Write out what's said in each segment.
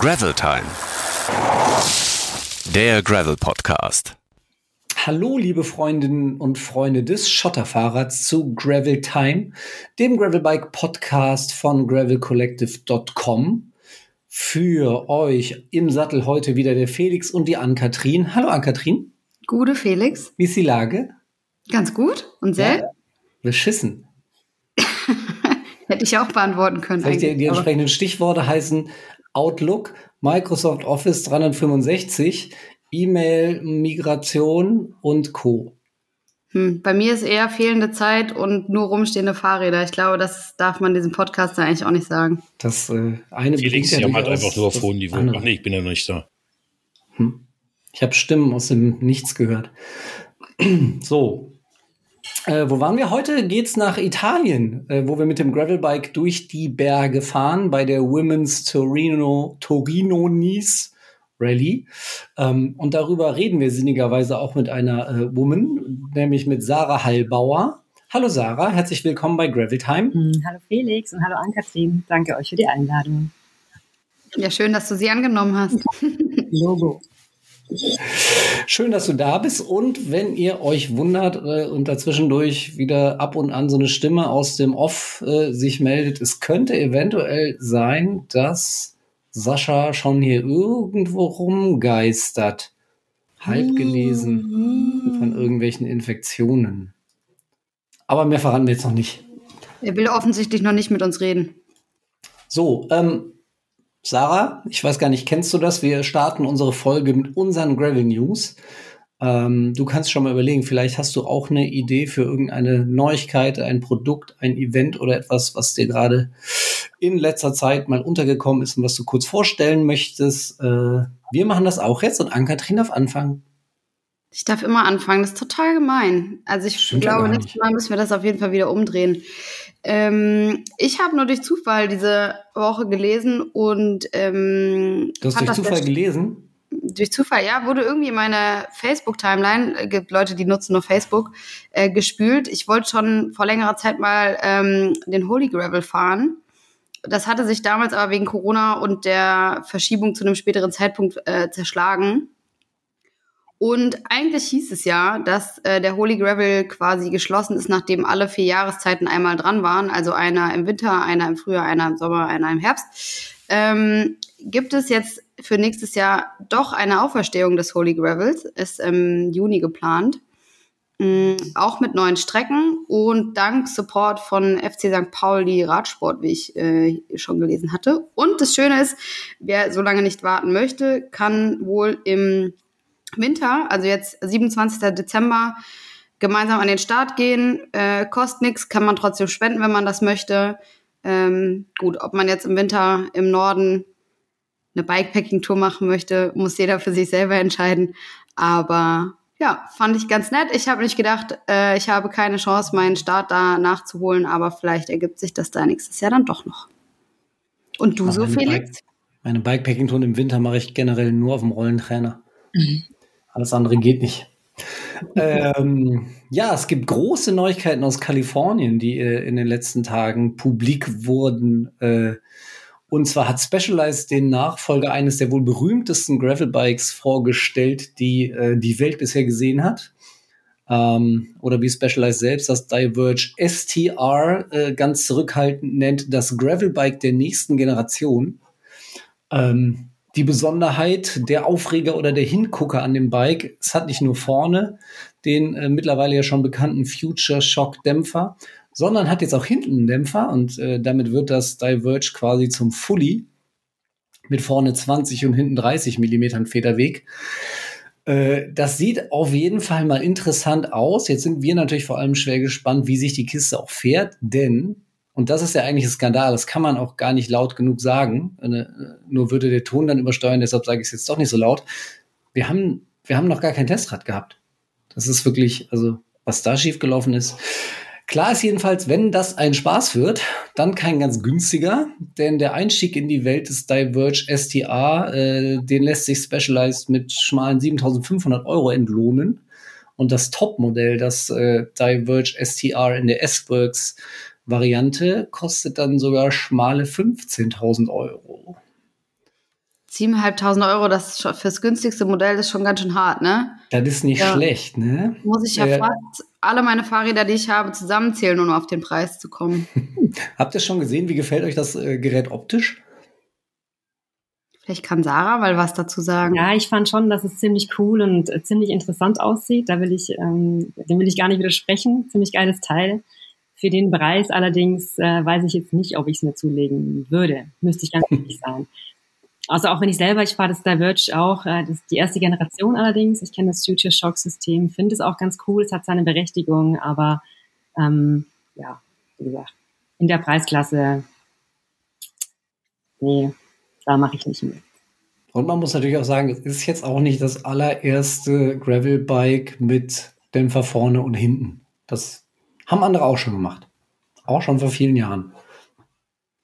Gravel Time. Der Gravel Podcast. Hallo, liebe Freundinnen und Freunde des Schotterfahrrads zu Gravel Time, dem Gravelbike Podcast von gravelcollective.com. Für euch im Sattel heute wieder der Felix und die Ann-Kathrin. Hallo Ann-Kathrin. Gute Felix. Wie ist die Lage? Ganz gut. Und selbst? Ja, beschissen. Hätte ich auch beantworten können. Das heißt, die, die entsprechenden Stichworte heißen Outlook, Microsoft Office 365, E-Mail, Migration und Co. Hm, bei mir ist eher fehlende Zeit und nur rumstehende Fahrräder. Ich glaube, das darf man diesem Podcast eigentlich auch nicht sagen. Das äh, eine Felix ja halt einfach nur auf hohem Niveau. Ach nee, ich bin ja noch nicht da. Hm. Ich habe Stimmen aus dem Nichts gehört. so, äh, wo waren wir heute? Geht's nach Italien, äh, wo wir mit dem Gravelbike durch die Berge fahren bei der Women's Torino Torino Nice Rally. Ähm, und darüber reden wir sinnigerweise auch mit einer äh, Woman, nämlich mit Sarah Hallbauer. Hallo Sarah, herzlich willkommen bei Gravel Time. Hm, hallo Felix und hallo Ann-Kathrin. Danke euch für die Einladung. Ja, schön, dass du sie angenommen hast. Logo. Schön, dass du da bist. Und wenn ihr euch wundert äh, und dazwischendurch wieder ab und an so eine Stimme aus dem Off äh, sich meldet, es könnte eventuell sein, dass Sascha schon hier irgendwo rumgeistert. Halb genesen von irgendwelchen Infektionen. Aber mehr verraten wir jetzt noch nicht. Er will offensichtlich noch nicht mit uns reden. So, ähm, Sarah, ich weiß gar nicht, kennst du das? Wir starten unsere Folge mit unseren Gravel News. Ähm, du kannst schon mal überlegen, vielleicht hast du auch eine Idee für irgendeine Neuigkeit, ein Produkt, ein Event oder etwas, was dir gerade in letzter Zeit mal untergekommen ist und was du kurz vorstellen möchtest. Äh, wir machen das auch jetzt und Ann-Kathrin darf anfangen. Ich darf immer anfangen, das ist total gemein. Also ich Stimmt glaube, nächstes Mal müssen wir das auf jeden Fall wieder umdrehen. Ähm, ich habe nur durch Zufall diese Woche gelesen und ähm, Du hast durch Zufall gelesen? Durch Zufall, ja, wurde irgendwie in meine Facebook-Timeline, äh, gibt Leute, die nutzen nur Facebook, äh, gespült. Ich wollte schon vor längerer Zeit mal ähm, den Holy Gravel fahren. Das hatte sich damals aber wegen Corona und der Verschiebung zu einem späteren Zeitpunkt äh, zerschlagen. Und eigentlich hieß es ja, dass äh, der Holy Gravel quasi geschlossen ist, nachdem alle vier Jahreszeiten einmal dran waren. Also einer im Winter, einer im Frühjahr, einer im Sommer, einer im Herbst. Ähm, gibt es jetzt für nächstes Jahr doch eine Auferstehung des Holy Gravels. Ist im Juni geplant. Mhm, auch mit neuen Strecken und dank Support von FC St. Pauli Radsport, wie ich äh, schon gelesen hatte. Und das Schöne ist, wer so lange nicht warten möchte, kann wohl im Winter, also jetzt 27. Dezember, gemeinsam an den Start gehen. Äh, kostet nichts, kann man trotzdem spenden, wenn man das möchte. Ähm, gut, ob man jetzt im Winter im Norden eine Bikepacking-Tour machen möchte, muss jeder für sich selber entscheiden. Aber ja, fand ich ganz nett. Ich habe nicht gedacht, äh, ich habe keine Chance, meinen Start da nachzuholen, aber vielleicht ergibt sich das da nächstes Jahr dann doch noch. Und du Ach, so, Felix? Bike, meine Bikepacking-Tour im Winter mache ich generell nur auf dem Rollentrainer. Mhm. Alles andere geht nicht. ähm, ja, es gibt große Neuigkeiten aus Kalifornien, die äh, in den letzten Tagen publik wurden. Äh, und zwar hat Specialized den Nachfolger eines der wohl berühmtesten Gravelbikes vorgestellt, die äh, die Welt bisher gesehen hat. Ähm, oder wie Specialized selbst das Diverge STR äh, ganz zurückhaltend nennt, das Gravelbike der nächsten Generation. Ähm, die Besonderheit, der Aufreger oder der Hingucker an dem Bike, es hat nicht nur vorne den äh, mittlerweile ja schon bekannten Future Shock Dämpfer, sondern hat jetzt auch hinten einen Dämpfer und äh, damit wird das Diverge quasi zum Fully mit vorne 20 und hinten 30 Millimetern Federweg. Äh, das sieht auf jeden Fall mal interessant aus. Jetzt sind wir natürlich vor allem schwer gespannt, wie sich die Kiste auch fährt, denn und das ist ja eigentlich ein Skandal. Das kann man auch gar nicht laut genug sagen. Äh, nur würde der Ton dann übersteuern. Deshalb sage ich es jetzt doch nicht so laut. Wir haben, wir haben noch gar kein Testrad gehabt. Das ist wirklich, also was da schiefgelaufen ist. Klar ist jedenfalls, wenn das ein Spaß wird, dann kein ganz günstiger, denn der Einstieg in die Welt des Diverge STA, äh, den lässt sich Specialized mit schmalen 7500 Euro entlohnen. Und das Topmodell, das äh, Diverge STR in der S-Works Variante kostet dann sogar schmale 15.000 Euro. 7.500 Euro, das ist schon, fürs günstigste Modell ist schon ganz schön hart, ne? Das ist nicht ja. schlecht, ne? Muss ich ja äh, fast alle meine Fahrräder, die ich habe, zusammenzählen, um auf den Preis zu kommen. Habt ihr schon gesehen, wie gefällt euch das äh, Gerät optisch? Vielleicht kann Sarah mal was dazu sagen. Ja, ich fand schon, dass es ziemlich cool und äh, ziemlich interessant aussieht. Da will ich, ähm, dem will ich gar nicht widersprechen. Ziemlich geiles Teil. Für den Preis allerdings äh, weiß ich jetzt nicht, ob ich es mir zulegen würde. Müsste ich ganz ehrlich sein. Also auch wenn ich selber, ich fahre das Diverge auch, äh, das ist die erste Generation allerdings. Ich kenne das Future Shock System, finde es auch ganz cool, es hat seine Berechtigung, aber ähm, ja, wie gesagt, in der Preisklasse, nee, da mache ich nicht mit. Und man muss natürlich auch sagen, es ist jetzt auch nicht das allererste Gravel-Bike mit Dämpfer vorne und hinten. Das haben andere auch schon gemacht. Auch schon vor vielen Jahren.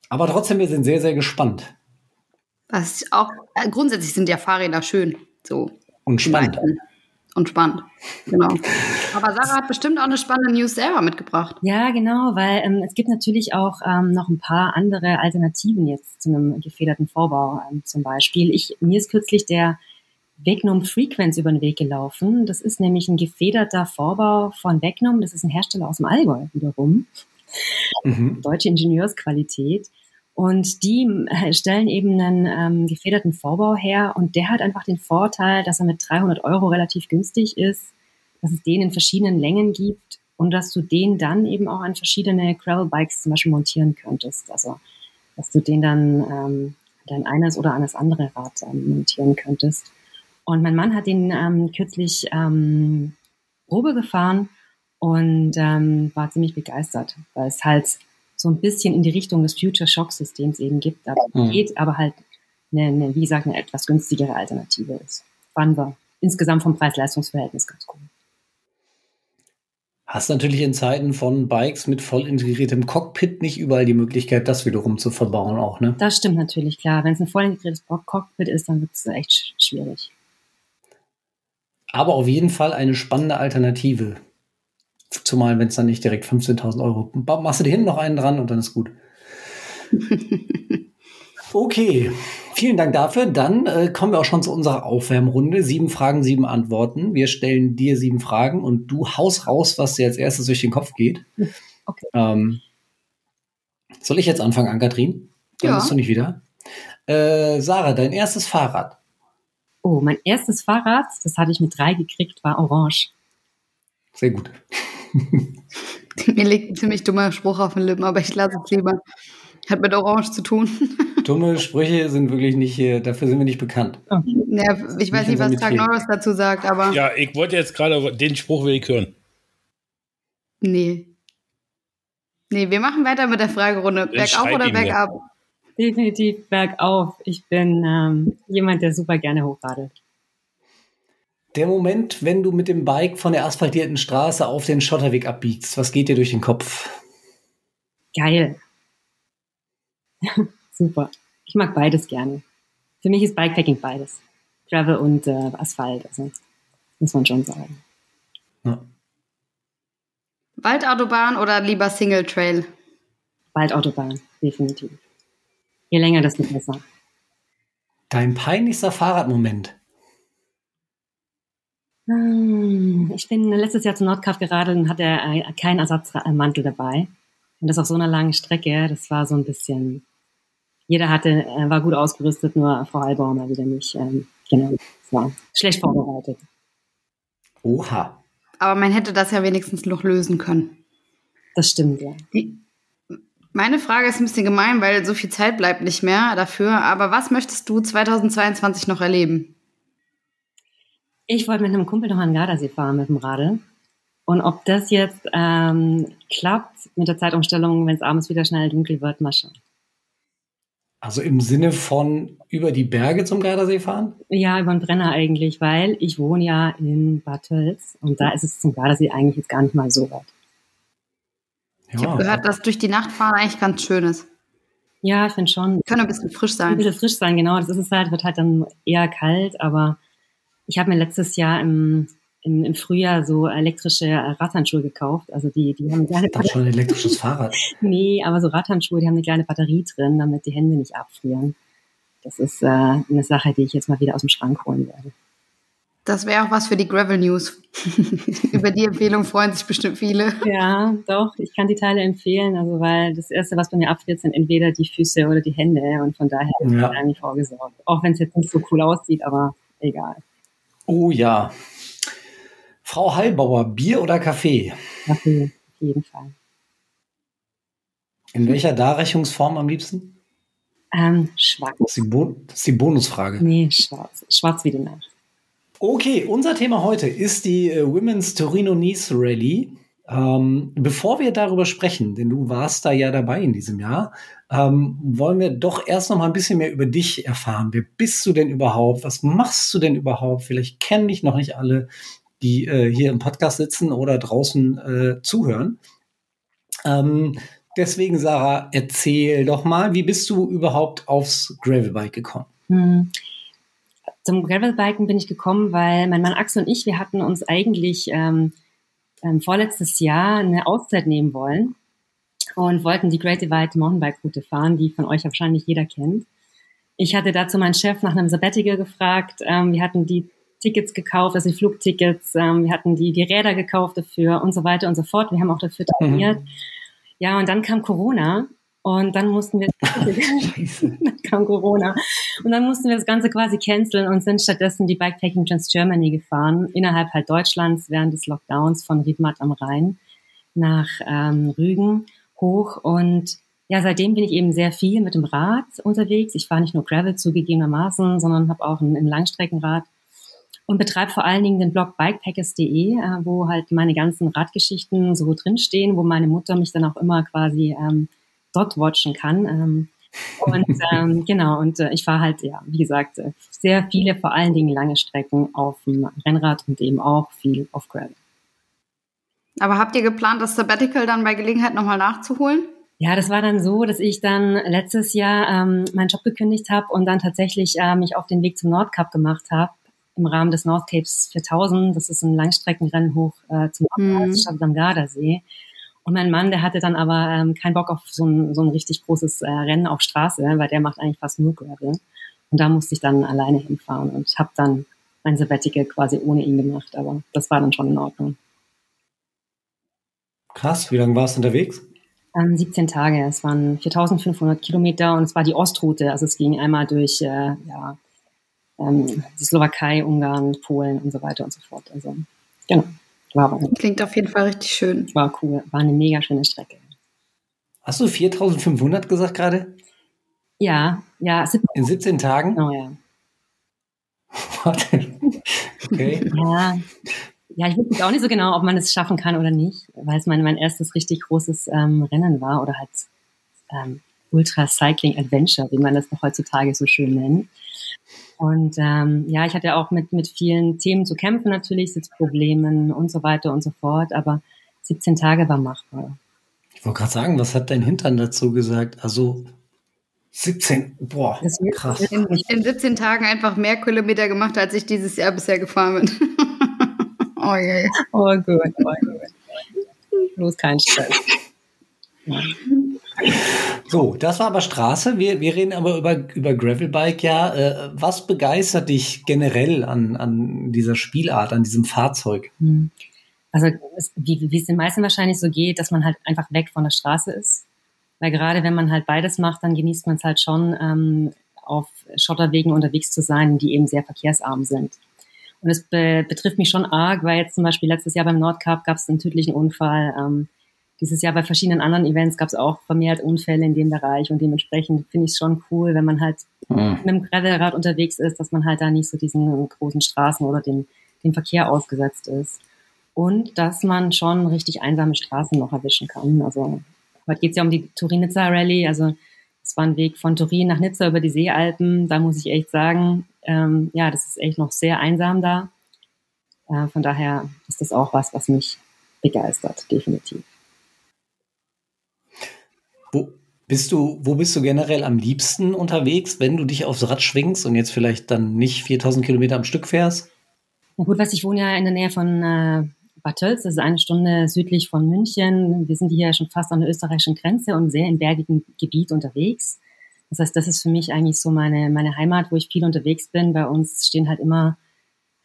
Aber trotzdem, wir sind sehr, sehr gespannt. Was auch, äh, grundsätzlich sind ja Fahrräder schön. So. Und spannend. Und spannend. Genau. Aber Sarah hat bestimmt auch eine spannende News selber mitgebracht. Ja, genau, weil ähm, es gibt natürlich auch ähm, noch ein paar andere Alternativen jetzt zu einem gefederten Vorbau ähm, zum Beispiel. Ich, mir ist kürzlich der Vegnum Frequenz über den Weg gelaufen. Das ist nämlich ein gefederter Vorbau von Vegnum. Das ist ein Hersteller aus dem Allgäu wiederum. Mhm. Deutsche Ingenieursqualität. Und die äh, stellen eben einen ähm, gefederten Vorbau her und der hat einfach den Vorteil, dass er mit 300 Euro relativ günstig ist, dass es den in verschiedenen Längen gibt und dass du den dann eben auch an verschiedene Gravel-Bikes zum Beispiel montieren könntest. Also, dass du den dann ähm, dein eines oder an das andere Rad ähm, montieren könntest. Und mein Mann hat den ähm, kürzlich ähm, Probe gefahren und ähm, war ziemlich begeistert, weil es halt so ein bisschen in die Richtung des Future Shock Systems eben gibt, aber mhm. geht, aber halt eine, eine, wie gesagt, eine etwas günstigere Alternative ist. Fanden wir insgesamt vom Preis-Leistungs-Verhältnis ganz cool. Hast natürlich in Zeiten von Bikes mit voll integriertem Cockpit nicht überall die Möglichkeit, das wiederum zu verbauen auch, ne? Das stimmt natürlich, klar. Wenn es ein voll integriertes Cockpit ist, dann wird es echt schwierig. Aber auf jeden Fall eine spannende Alternative. Zumal, wenn es dann nicht direkt 15.000 Euro. Machst du dir hinten noch einen dran und dann ist gut. Okay, vielen Dank dafür. Dann äh, kommen wir auch schon zu unserer Aufwärmrunde. Sieben Fragen, sieben Antworten. Wir stellen dir sieben Fragen und du haust raus, was dir als erstes durch den Kopf geht. Okay. Ähm, soll ich jetzt anfangen, Ankatrin? Dann ja. bist du nicht wieder. Äh, Sarah, dein erstes Fahrrad. Oh, mein erstes Fahrrad, das hatte ich mit drei gekriegt, war orange. Sehr gut. Mir liegt ein ziemlich dummer Spruch auf den Lippen, aber ich lasse es lieber. Hat mit Orange zu tun. Dumme Sprüche sind wirklich nicht, dafür sind wir nicht bekannt. Ja, ich weiß nicht, was Tag Norris dazu sagt, aber. Ja, ich wollte jetzt gerade, den Spruch will ich hören. Nee. Nee, wir machen weiter mit der Fragerunde. Bergauf oder bergab? Definitiv bergauf. Ich bin ähm, jemand, der super gerne hochradelt. Der Moment, wenn du mit dem Bike von der asphaltierten Straße auf den Schotterweg abbiegst, was geht dir durch den Kopf? Geil. Super. Ich mag beides gerne. Für mich ist Bikepacking beides. Gravel und äh, Asphalt, also muss man schon sagen. Ja. Waldautobahn oder lieber Single Trail? Waldautobahn, definitiv. Je länger, desto besser. Dein peinlichster Fahrradmoment? Hm, ich bin letztes Jahr zum Nordkap geradelt und hatte äh, keinen Ersatzmantel dabei. Und das auf so einer langen Strecke, das war so ein bisschen, jeder hatte, äh, war gut ausgerüstet, nur Frau Albauer mal wieder nicht. Ähm, genau, das war schlecht vorbereitet. Oha. Aber man hätte das ja wenigstens noch lösen können. Das stimmt, ja. Die, meine Frage ist ein bisschen gemein, weil so viel Zeit bleibt nicht mehr dafür. Aber was möchtest du 2022 noch erleben? Ich wollte mit einem Kumpel noch an den Gardasee fahren mit dem Radl. Und ob das jetzt ähm, klappt mit der Zeitumstellung, wenn es abends wieder schnell dunkel wird, mal schauen. Also im Sinne von über die Berge zum Gardasee fahren? Ja, über den Brenner eigentlich, weil ich wohne ja in Bad Tölz und da ist es zum Gardasee eigentlich jetzt gar nicht mal so weit. Ich habe gehört, dass durch die Nacht fahren eigentlich ganz schön ist. Ja, ich finde schon. Können ein bisschen frisch sein. Ein bisschen frisch sein, genau. Das ist es halt, wird halt dann eher kalt, aber ich habe mir letztes Jahr im, im, im Frühjahr so elektrische Radhandschuhe gekauft. Also die, die haben eine kleine ist schon ein elektrisches Fahrrad. nee, aber so Radhandschuhe, die haben eine kleine Batterie drin, damit die Hände nicht abfrieren. das ist äh, eine Sache, die ich jetzt mal wieder aus dem Schrank holen werde. Das wäre auch was für die Gravel News. Über die Empfehlung freuen sich bestimmt viele. Ja, doch, ich kann die Teile empfehlen, also weil das Erste, was bei mir abfriert, sind entweder die Füße oder die Hände und von daher ist ja. eigentlich vorgesorgt. Auch wenn es jetzt nicht so cool aussieht, aber egal. Oh ja. Frau Heilbauer, Bier oder Kaffee? Kaffee, auf jeden Fall. In welcher Darreichungsform am liebsten? Ähm, schwarz. Das ist, die das ist die Bonusfrage. Nee, schwarz. Schwarz wie die Nacht. Okay, unser Thema heute ist die äh, Women's Torino Nice Rally. Ähm, bevor wir darüber sprechen, denn du warst da ja dabei in diesem Jahr, ähm, wollen wir doch erst noch mal ein bisschen mehr über dich erfahren. Wer bist du denn überhaupt? Was machst du denn überhaupt? Vielleicht kennen dich noch nicht alle, die äh, hier im Podcast sitzen oder draußen äh, zuhören. Ähm, deswegen, Sarah, erzähl doch mal, wie bist du überhaupt aufs Gravelbike gekommen? Hm. Zum Gravelbiken bin ich gekommen, weil mein Mann Axel und ich, wir hatten uns eigentlich ähm, ähm, vorletztes Jahr eine Auszeit nehmen wollen und wollten die Great Divide Mountainbike Route fahren, die von euch wahrscheinlich jeder kennt. Ich hatte dazu meinen Chef nach einem Sabbatical gefragt. Ähm, wir hatten die Tickets gekauft, also die Flugtickets, ähm, wir hatten die, die Räder gekauft dafür und so weiter und so fort. Wir haben auch dafür trainiert. Mhm. Ja, und dann kam Corona und dann mussten wir, dann kam Corona. Und dann mussten wir das Ganze quasi canceln und sind stattdessen die Bikepacking Trans Germany gefahren, innerhalb halt Deutschlands während des Lockdowns von Riedmatt am Rhein nach ähm, Rügen hoch. Und ja, seitdem bin ich eben sehr viel mit dem Rad unterwegs. Ich fahre nicht nur Gravel zugegebenermaßen, sondern habe auch ein, ein Langstreckenrad und betreibe vor allen Dingen den Blog bikepackers.de, äh, wo halt meine ganzen Radgeschichten so drinstehen, wo meine Mutter mich dann auch immer quasi ähm, dort watchen kann. Ähm, und ähm, genau, und äh, ich fahre halt, ja, wie gesagt, äh, sehr viele, vor allen Dingen lange Strecken auf dem Rennrad und eben auch viel auf Gravel. Aber habt ihr geplant, das Sabbatical dann bei Gelegenheit nochmal nachzuholen? Ja, das war dann so, dass ich dann letztes Jahr ähm, meinen Job gekündigt habe und dann tatsächlich äh, mich auf den Weg zum Nordcup gemacht habe im Rahmen des Nordcapes 4000. Das ist ein Langstreckenrennen hoch äh, zum mhm. Stadt am Gardasee. Und mein Mann, der hatte dann aber ähm, keinen Bock auf so ein, so ein richtig großes äh, Rennen auf Straße, weil der macht eigentlich fast nur Gravel. Und da musste ich dann alleine hinfahren und habe dann mein Sabbatical quasi ohne ihn gemacht, aber das war dann schon in Ordnung. Krass, wie lange warst du unterwegs? Ähm, 17 Tage, es waren 4500 Kilometer und es war die Ostroute, also es ging einmal durch äh, ja, ähm, die Slowakei, Ungarn, Polen und so weiter und so fort. Also genau. War Klingt auf jeden Fall richtig schön. War cool. War eine mega schöne Strecke. Hast du 4500 gesagt gerade? Ja, ja. In 17 Tagen? Oh ja. Warte. okay. Ja. Ja, ich weiß auch nicht so genau, ob man es schaffen kann oder nicht, weil es mein, mein erstes richtig großes ähm, Rennen war oder halt ähm, Ultra Cycling Adventure, wie man das noch heutzutage so schön nennt. Und ähm, ja, ich hatte auch mit, mit vielen Themen zu kämpfen, natürlich, Sitzproblemen und so weiter und so fort, aber 17 Tage war machbar. Ich wollte gerade sagen, was hat dein Hintern dazu gesagt? Also 17, boah, das krass. In, in 17 Tagen einfach mehr Kilometer gemacht, als ich dieses Jahr bisher gefahren bin. oh je. Oh gut, oh gut. Bloß kein Stress. So, das war aber Straße. Wir, wir reden aber über, über Gravelbike. Ja, äh, was begeistert dich generell an, an dieser Spielart, an diesem Fahrzeug? Hm. Also, wie, wie es den meisten wahrscheinlich so geht, dass man halt einfach weg von der Straße ist. Weil gerade wenn man halt beides macht, dann genießt man es halt schon, ähm, auf Schotterwegen unterwegs zu sein, die eben sehr verkehrsarm sind. Und es be betrifft mich schon arg, weil jetzt zum Beispiel letztes Jahr beim Nordcup gab es einen tödlichen Unfall. Ähm, dieses Jahr bei verschiedenen anderen Events gab es auch vermehrt Unfälle in dem Bereich und dementsprechend finde ich es schon cool, wenn man halt mhm. mit dem Gravelrad unterwegs ist, dass man halt da nicht so diesen großen Straßen oder dem, dem Verkehr ausgesetzt ist. Und dass man schon richtig einsame Straßen noch erwischen kann. Also heute geht es ja um die Turin-Nizza Rallye. Also es war ein Weg von Turin nach Nizza über die Seealpen. Da muss ich echt sagen, ähm, ja, das ist echt noch sehr einsam da. Äh, von daher ist das auch was, was mich begeistert, definitiv. Wo bist du, wo bist du generell am liebsten unterwegs, wenn du dich aufs Rad schwingst und jetzt vielleicht dann nicht 4000 Kilometer am Stück fährst? Na gut, was ich wohne ja in der Nähe von äh, Bad Tölz, das ist eine Stunde südlich von München. Wir sind hier schon fast an der österreichischen Grenze und sehr im bergigen Gebiet unterwegs. Das heißt, das ist für mich eigentlich so meine, meine Heimat, wo ich viel unterwegs bin. Bei uns stehen halt immer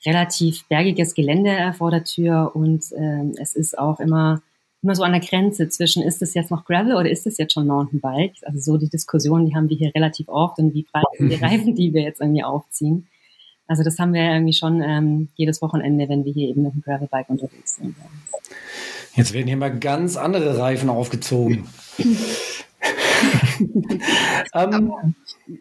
relativ bergiges Gelände vor der Tür und äh, es ist auch immer immer so an der Grenze zwischen, ist es jetzt noch Gravel oder ist es jetzt schon Mountainbike? Also so die Diskussion, die haben wir hier relativ oft und wie breit sind die Reifen, die wir jetzt irgendwie aufziehen. Also das haben wir irgendwie schon ähm, jedes Wochenende, wenn wir hier eben mit dem Gravelbike unterwegs sind. Jetzt werden hier mal ganz andere Reifen aufgezogen. ähm,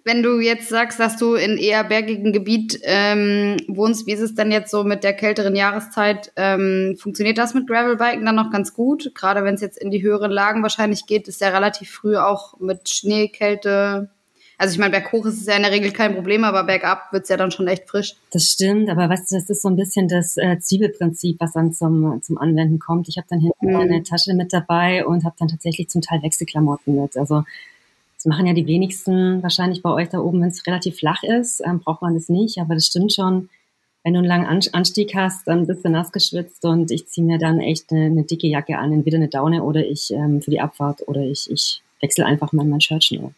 wenn du jetzt sagst, dass du in eher bergigen Gebiet ähm, wohnst, wie ist es denn jetzt so mit der kälteren Jahreszeit? Ähm, funktioniert das mit Gravelbiken dann noch ganz gut? Gerade wenn es jetzt in die höheren Lagen wahrscheinlich geht, ist ja relativ früh auch mit Schnee, Kälte also ich meine, berghoch ist es ja in der Regel kein Problem, aber bergab wird es ja dann schon echt frisch. Das stimmt, aber weißt du, das ist so ein bisschen das äh, Zwiebelprinzip, was dann zum, zum Anwenden kommt. Ich habe dann hinten mhm. eine Tasche mit dabei und habe dann tatsächlich zum Teil Wechselklamotten mit. Also das machen ja die wenigsten wahrscheinlich bei euch da oben, wenn es relativ flach ist, ähm, braucht man das nicht, aber das stimmt schon. Wenn du einen langen Anstieg hast, dann bist du nass geschwitzt und ich ziehe mir dann echt eine, eine, dicke Jacke an, entweder eine Daune oder ich ähm, für die Abfahrt oder ich, ich wechsle einfach mal mein Shirt schnell.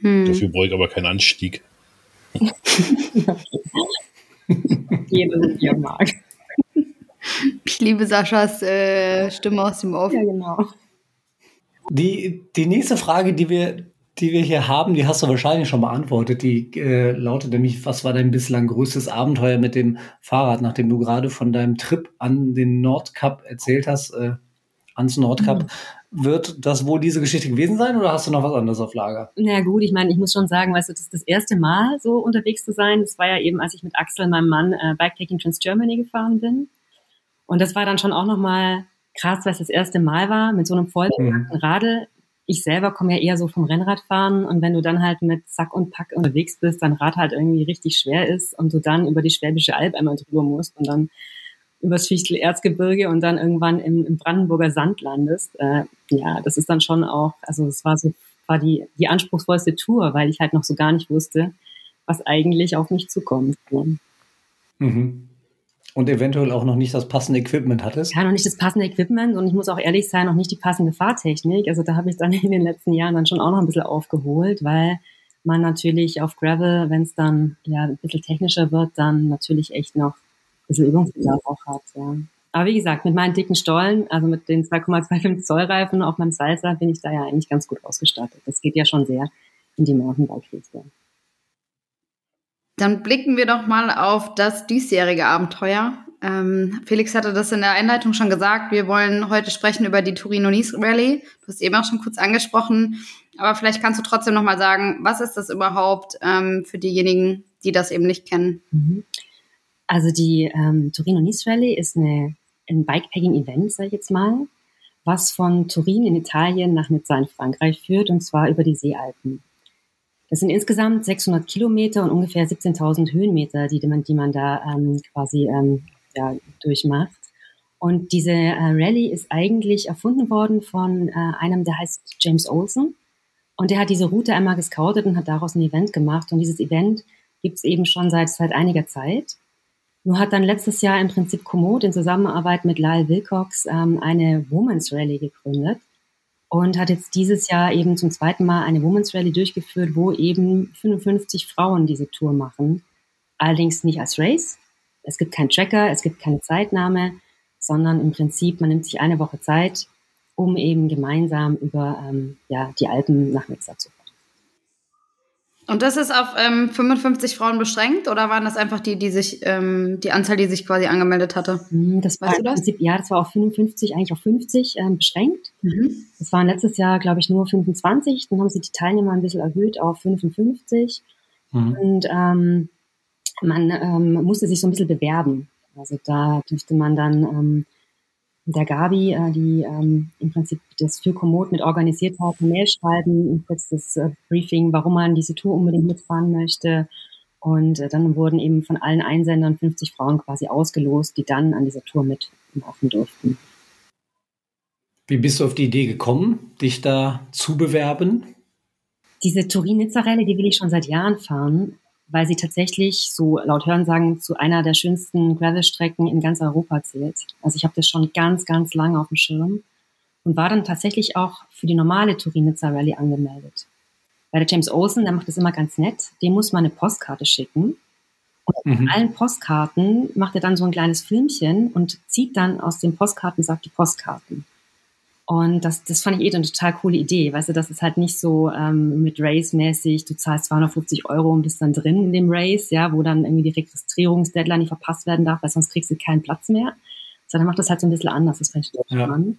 Hm. Dafür brauche ich aber keinen Anstieg. Jeder mit ihr mag. Ich liebe Saschas äh, Stimme aus dem Off. Ja, genau. Die, die nächste Frage, die wir, die wir hier haben, die hast du wahrscheinlich schon beantwortet. Die äh, lautet nämlich, was war dein bislang größtes Abenteuer mit dem Fahrrad, nachdem du gerade von deinem Trip an den Nordkap erzählt hast, äh, ans Nordkap. Mhm. Wird das wohl diese Geschichte gewesen sein oder hast du noch was anderes auf Lager? Na gut, ich meine, ich muss schon sagen, weißt du, das ist das erste Mal so unterwegs zu sein. Das war ja eben, als ich mit Axel, meinem Mann, äh, Biketaking Trans Germany gefahren bin. Und das war dann schon auch nochmal krass, weil es das erste Mal war, mit so einem vollbepackten mhm. Radl. Ich selber komme ja eher so vom Rennradfahren und wenn du dann halt mit Sack und Pack unterwegs bist, dein Rad halt irgendwie richtig schwer ist und du dann über die Schwäbische Alb einmal drüber musst und dann übers Fichtel-Erzgebirge und dann irgendwann im, im Brandenburger Sand landest. Äh, ja, das ist dann schon auch, also es war so, war die, die anspruchsvollste Tour, weil ich halt noch so gar nicht wusste, was eigentlich auf mich zukommt. Mhm. Und eventuell auch noch nicht das passende Equipment hattest? Ja, noch nicht das passende Equipment und ich muss auch ehrlich sein, noch nicht die passende Fahrtechnik. Also da habe ich dann in den letzten Jahren dann schon auch noch ein bisschen aufgeholt, weil man natürlich auf Gravel, wenn es dann ja ein bisschen technischer wird, dann natürlich echt noch bisschen Übungsbedarf auch hat, ja. Aber wie gesagt, mit meinen dicken Stollen, also mit den 2,25 Zoll Reifen auf meinem Salsa, bin ich da ja eigentlich ganz gut ausgestattet. Das geht ja schon sehr in die Mountainbike-Richtung. Dann blicken wir doch mal auf das diesjährige Abenteuer. Ähm, Felix hatte das in der Einleitung schon gesagt. Wir wollen heute sprechen über die Torino-Nice Rally. Du hast eben auch schon kurz angesprochen. Aber vielleicht kannst du trotzdem noch mal sagen, was ist das überhaupt ähm, für diejenigen, die das eben nicht kennen? Mhm. Also die ähm, Torino Nice Rally ist eine, ein Bikepacking-Event, sage ich jetzt mal, was von Turin in Italien nach Nizza in Frankreich führt und zwar über die Seealpen. Das sind insgesamt 600 Kilometer und ungefähr 17.000 Höhenmeter, die man, die man da ähm, quasi ähm, ja, durchmacht. Und diese äh, Rallye ist eigentlich erfunden worden von äh, einem, der heißt James Olsen. Und der hat diese Route einmal gescoutet und hat daraus ein Event gemacht. Und dieses Event gibt es eben schon seit, seit einiger Zeit. Nur hat dann letztes Jahr im Prinzip Komoot in Zusammenarbeit mit Lyle Wilcox ähm, eine Women's Rally gegründet und hat jetzt dieses Jahr eben zum zweiten Mal eine Women's Rally durchgeführt, wo eben 55 Frauen diese Tour machen. Allerdings nicht als Race. Es gibt keinen Tracker, es gibt keine Zeitnahme, sondern im Prinzip, man nimmt sich eine Woche Zeit, um eben gemeinsam über ähm, ja, die Alpen nach Nizza zu. Und das ist auf ähm, 55 Frauen beschränkt oder waren das einfach die, die sich, ähm, die Anzahl, die sich quasi angemeldet hatte? Hm, das war weißt du das? Prinzip, ja, das war auf 55, eigentlich auf 50 ähm, beschränkt. Mhm. Das waren letztes Jahr, glaube ich, nur 25. Dann haben sie die Teilnehmer ein bisschen erhöht auf 55. Mhm. Und ähm, man ähm, musste sich so ein bisschen bewerben. Also da dürfte man dann ähm, der Gabi, äh, die ähm, im Prinzip das für Komoot mit organisiert hat, eine Mail schreiben, ein kurzes äh, Briefing, warum man diese Tour unbedingt mitfahren möchte. Und äh, dann wurden eben von allen Einsendern 50 Frauen quasi ausgelost, die dann an dieser Tour mitmachen durften. Wie bist du auf die Idee gekommen, dich da zu bewerben? Diese Turin-Nizza-Rallye, die will ich schon seit Jahren fahren weil sie tatsächlich, so laut Hörensagen, zu einer der schönsten Gravelstrecken in ganz Europa zählt. Also ich habe das schon ganz, ganz lange auf dem Schirm und war dann tatsächlich auch für die normale Turinitzer Rallye angemeldet. bei der James Olsen, der macht das immer ganz nett, dem muss man eine Postkarte schicken. Und mhm. allen Postkarten macht er dann so ein kleines Filmchen und zieht dann aus den Postkarten, sagt die Postkarten. Und das, das fand ich eh eine total coole Idee. Weißt du, das ist halt nicht so ähm, mit Race-mäßig, du zahlst 250 Euro und bist dann drin in dem Race, ja, wo dann irgendwie die Registrierungsdeadline nicht verpasst werden darf, weil sonst kriegst du keinen Platz mehr. Sondern macht das halt so ein bisschen anders. Das fand ich ja. spannend.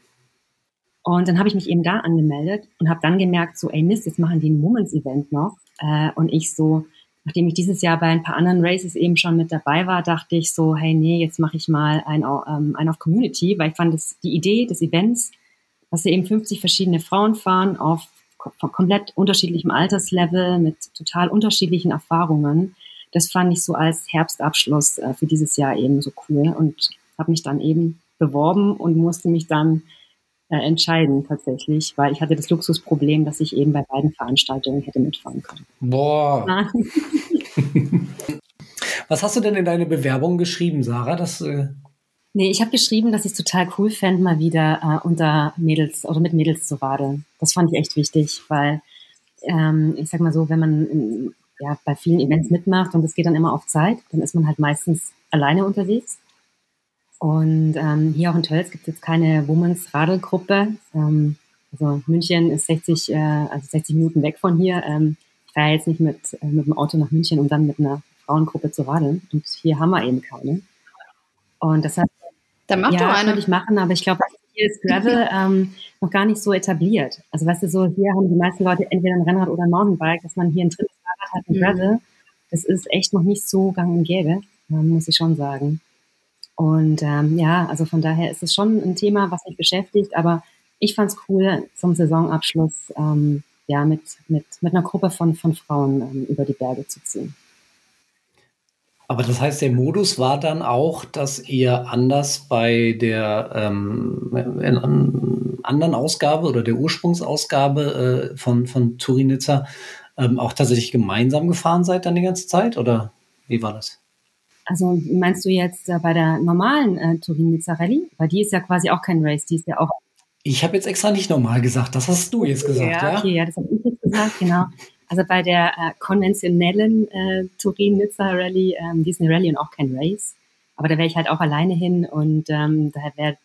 Und dann habe ich mich eben da angemeldet und habe dann gemerkt, so, ey Mist, jetzt machen die ein Women's Event noch. Äh, und ich so, nachdem ich dieses Jahr bei ein paar anderen Races eben schon mit dabei war, dachte ich so, hey, nee, jetzt mache ich mal ein, ähm, ein auf Community, weil ich fand das, die Idee des Events dass sie eben 50 verschiedene Frauen fahren auf komplett unterschiedlichem Alterslevel mit total unterschiedlichen Erfahrungen. Das fand ich so als Herbstabschluss äh, für dieses Jahr eben so cool und habe mich dann eben beworben und musste mich dann äh, entscheiden tatsächlich, weil ich hatte das Luxusproblem, dass ich eben bei beiden Veranstaltungen hätte mitfahren können. Boah. Was hast du denn in deine Bewerbung geschrieben, Sarah? Das äh, Nee, ich habe geschrieben, dass ich es total cool fände, mal wieder äh, unter Mädels oder mit Mädels zu radeln. Das fand ich echt wichtig, weil ähm, ich sag mal so, wenn man in, ja, bei vielen Events mitmacht und es geht dann immer auf Zeit, dann ist man halt meistens alleine unterwegs. Und ähm, hier auch in Tölz gibt es jetzt keine Women's Radelgruppe. Ähm, also München ist 60, äh, also 60 Minuten weg von hier. Ähm, ich fahre jetzt nicht mit, äh, mit dem Auto nach München, um dann mit einer Frauengruppe zu radeln. Und hier haben wir eben keine. Und deshalb dann mach ja, doch eine. würde ich machen, aber ich glaube, hier ist Gravel ähm, noch gar nicht so etabliert. Also weißt du, so hier haben die meisten Leute entweder ein Rennrad oder ein Mountainbike, dass man hier ein drittes Fahrrad hat, ein mhm. Gravel. Das ist echt noch nicht so gang und gäbe, ähm, muss ich schon sagen. Und ähm, ja, also von daher ist es schon ein Thema, was mich beschäftigt, aber ich fand es cool, zum Saisonabschluss ähm, ja, mit, mit, mit einer Gruppe von, von Frauen ähm, über die Berge zu ziehen. Aber das heißt, der Modus war dann auch, dass ihr anders bei der ähm, anderen Ausgabe oder der Ursprungsausgabe äh, von, von Turinitzer ähm, auch tatsächlich gemeinsam gefahren seid dann die ganze Zeit? Oder wie war das? Also meinst du jetzt äh, bei der normalen äh, Turin-Nizza Rallye? Weil die ist ja quasi auch kein Race, die ist ja auch. Ich habe jetzt extra nicht normal gesagt, das hast du jetzt gesagt, ja? Ja, okay, ja, das habe ich jetzt gesagt, genau. Also bei der äh, konventionellen äh, Turin-Nizza-Rallye, ähm, die ist eine Rallye und auch kein Race. Aber da wäre ich halt auch alleine hin und ähm, daher wäre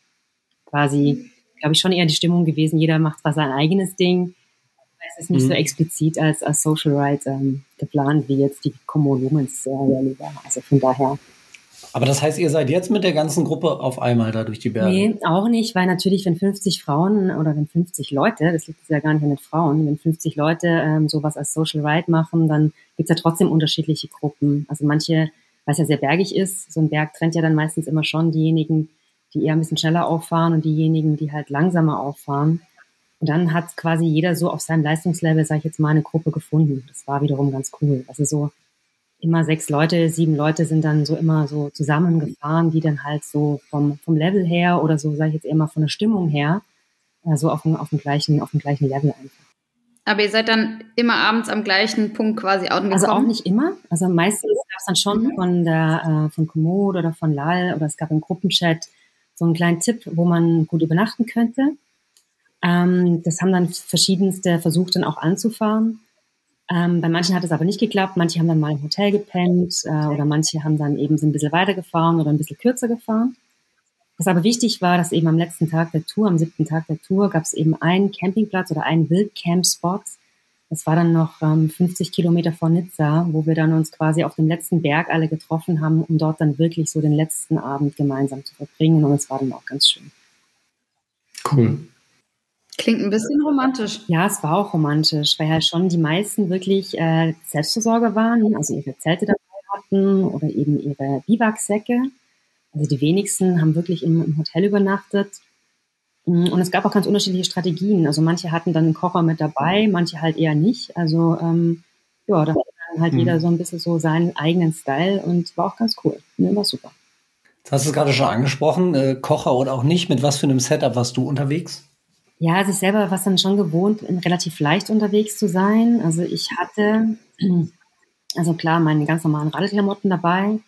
quasi, glaube ich, schon eher die Stimmung gewesen, jeder macht zwar sein eigenes Ding. Es ist nicht mhm. so explizit als, als Social Ride ähm, geplant, wie jetzt die Como Lumens äh, Rallye war. Also von daher aber das heißt, ihr seid jetzt mit der ganzen Gruppe auf einmal da durch die Berge? Nee, auch nicht, weil natürlich, wenn 50 Frauen oder wenn 50 Leute, das liegt ja gar nicht an den Frauen, wenn 50 Leute ähm, sowas als Social Ride machen, dann gibt's ja trotzdem unterschiedliche Gruppen. Also manche, weil es ja sehr bergig ist, so ein Berg trennt ja dann meistens immer schon diejenigen, die eher ein bisschen schneller auffahren und diejenigen, die halt langsamer auffahren. Und dann hat quasi jeder so auf seinem Leistungslevel, sage ich jetzt mal, eine Gruppe gefunden. Das war wiederum ganz cool. Also so immer sechs Leute, sieben Leute sind dann so immer so zusammengefahren, die dann halt so vom, vom Level her oder so, sage ich jetzt eher mal von der Stimmung her, äh, so auf dem, auf, dem gleichen, auf dem gleichen Level einfach. Aber ihr seid dann immer abends am gleichen Punkt quasi out Also auch nicht immer. Also meistens gab es dann schon mhm. von der äh, von Komoot oder von Lal oder es gab im Gruppenchat so einen kleinen Tipp, wo man gut übernachten könnte. Ähm, das haben dann verschiedenste versucht dann auch anzufahren. Ähm, bei manchen hat es aber nicht geklappt. Manche haben dann mal im Hotel gepennt äh, oder manche haben dann eben so ein bisschen weitergefahren oder ein bisschen kürzer gefahren. Was aber wichtig war, dass eben am letzten Tag der Tour, am siebten Tag der Tour, gab es eben einen Campingplatz oder einen Wildcamp-Spot. Das war dann noch ähm, 50 Kilometer vor Nizza, wo wir dann uns quasi auf dem letzten Berg alle getroffen haben, um dort dann wirklich so den letzten Abend gemeinsam zu verbringen. Und es war dann auch ganz schön. Cool. Klingt ein bisschen romantisch. Ja, es war auch romantisch, weil halt schon die meisten wirklich äh, Selbstversorger waren, also ihre Zelte dabei hatten oder eben ihre Biwaksäcke. Also die wenigsten haben wirklich im, im, Hotel übernachtet. Mm, und es gab auch ganz unterschiedliche Strategien. Also manche hatten dann einen Kocher mit dabei, manche halt eher nicht. Also ähm, ja, da hat dann halt mhm. jeder so ein bisschen so seinen eigenen Style und war auch ganz cool. Ja, war super. Jetzt hast du es gerade schon angesprochen, äh, Kocher oder auch nicht. Mit was für einem Setup warst du unterwegs? Ja, also ich selber war dann schon gewohnt, relativ leicht unterwegs zu sein. Also ich hatte, also klar, meine ganz normalen Radelklamotten dabei,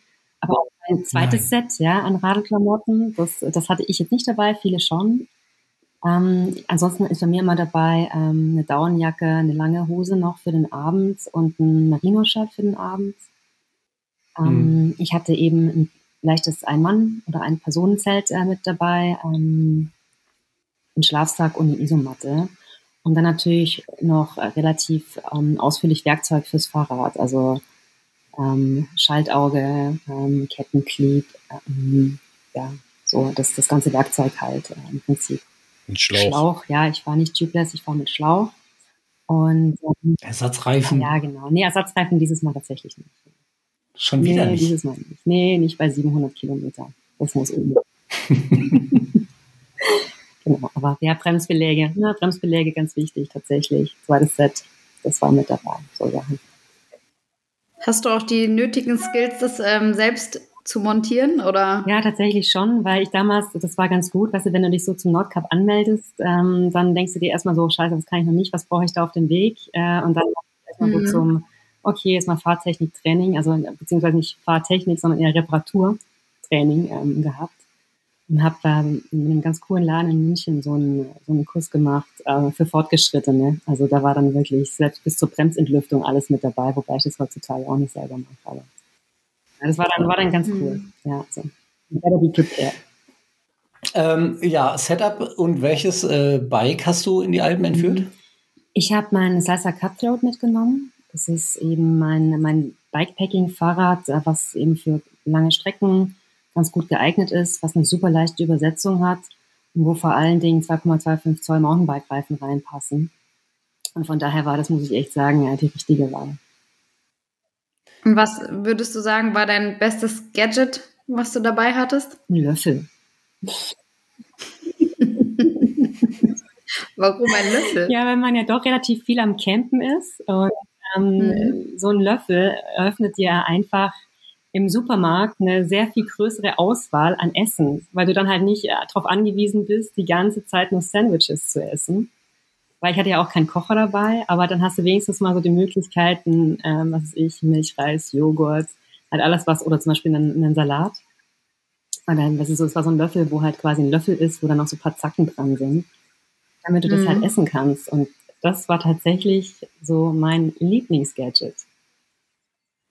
aber auch ein zweites Nein. Set, ja, an Radelklamotten. Das, das hatte ich jetzt nicht dabei, viele schon. Ähm, ansonsten ist bei mir immer dabei ähm, eine Daunenjacke, eine lange Hose noch für den Abend und ein Merino-Shirt für den Abend. Ähm, mhm. Ich hatte eben ein leichtes Ein-Mann- oder Ein-Personenzelt äh, mit dabei, ähm, einen Schlafsack und eine Isomatte. Und dann natürlich noch äh, relativ ähm, ausführlich Werkzeug fürs Fahrrad, also ähm, Schaltauge, ähm, Kettenklieb, ähm, ja, so das, das ganze Werkzeug halt äh, im Prinzip. Ein Schlauch. Schlauch, ja, ich fahre nicht tubeless, ich fahre mit Schlauch. Und ähm, Ersatzreifen. Ja, genau. Nee, Ersatzreifen dieses Mal tatsächlich nicht. Schon wieder nee, nicht? dieses Mal nicht. Nee, nicht bei 700 Kilometer. Das muss oben. genau, aber ja, Bremsbeläge. Ne, Bremsbeläge ganz wichtig tatsächlich. Zweites Set, das war mit dabei. So Sachen. Hast du auch die nötigen Skills, das ähm, selbst zu montieren, oder? Ja, tatsächlich schon, weil ich damals, das war ganz gut, weißt du, wenn du dich so zum Nordcup anmeldest, ähm, dann denkst du dir erstmal so, scheiße, was kann ich noch nicht, was brauche ich da auf dem Weg? Äh, und dann erstmal mhm. so zum, okay, jetzt mal Fahrtechnik-Training, also beziehungsweise nicht Fahrtechnik, sondern eher Reparaturtraining ähm, gehabt. Und habe da in einem ganz coolen Laden in München so einen, so einen Kurs gemacht äh, für Fortgeschrittene. Also da war dann wirklich selbst bis zur Bremsentlüftung alles mit dabei, wobei ich das heutzutage auch nicht selber mache. Aber ja, das war dann, war dann ganz cool. Mhm. Ja, so. Better be prepared. Ähm, ja, Setup und welches äh, Bike hast du in die Alpen entführt? Ich habe mein Salsa Cutthroat mitgenommen. Das ist eben mein, mein Bikepacking-Fahrrad, äh, was eben für lange Strecken ganz gut geeignet ist, was eine super leichte Übersetzung hat und wo vor allen Dingen 2,25 Zoll Mountainbike-Reifen reinpassen. Und von daher war das, muss ich echt sagen, ja, die richtige Wahl. Und was würdest du sagen, war dein bestes Gadget, was du dabei hattest? Ein Löffel. Warum ein Löffel? Ja, wenn man ja doch relativ viel am Campen ist und ähm, mhm. so ein Löffel eröffnet dir einfach im Supermarkt eine sehr viel größere Auswahl an Essen, weil du dann halt nicht äh, darauf angewiesen bist, die ganze Zeit nur Sandwiches zu essen, weil ich hatte ja auch keinen Kocher dabei, aber dann hast du wenigstens mal so die Möglichkeiten, ähm, was weiß ich, Milch, Reis, Joghurt, halt alles was, oder zum Beispiel einen, einen Salat. Und dann, das ist so, es war so ein Löffel, wo halt quasi ein Löffel ist, wo dann noch so ein paar Zacken dran sind, damit du das halt mhm. halt essen kannst. Und das war tatsächlich so mein Lieblingsgadget.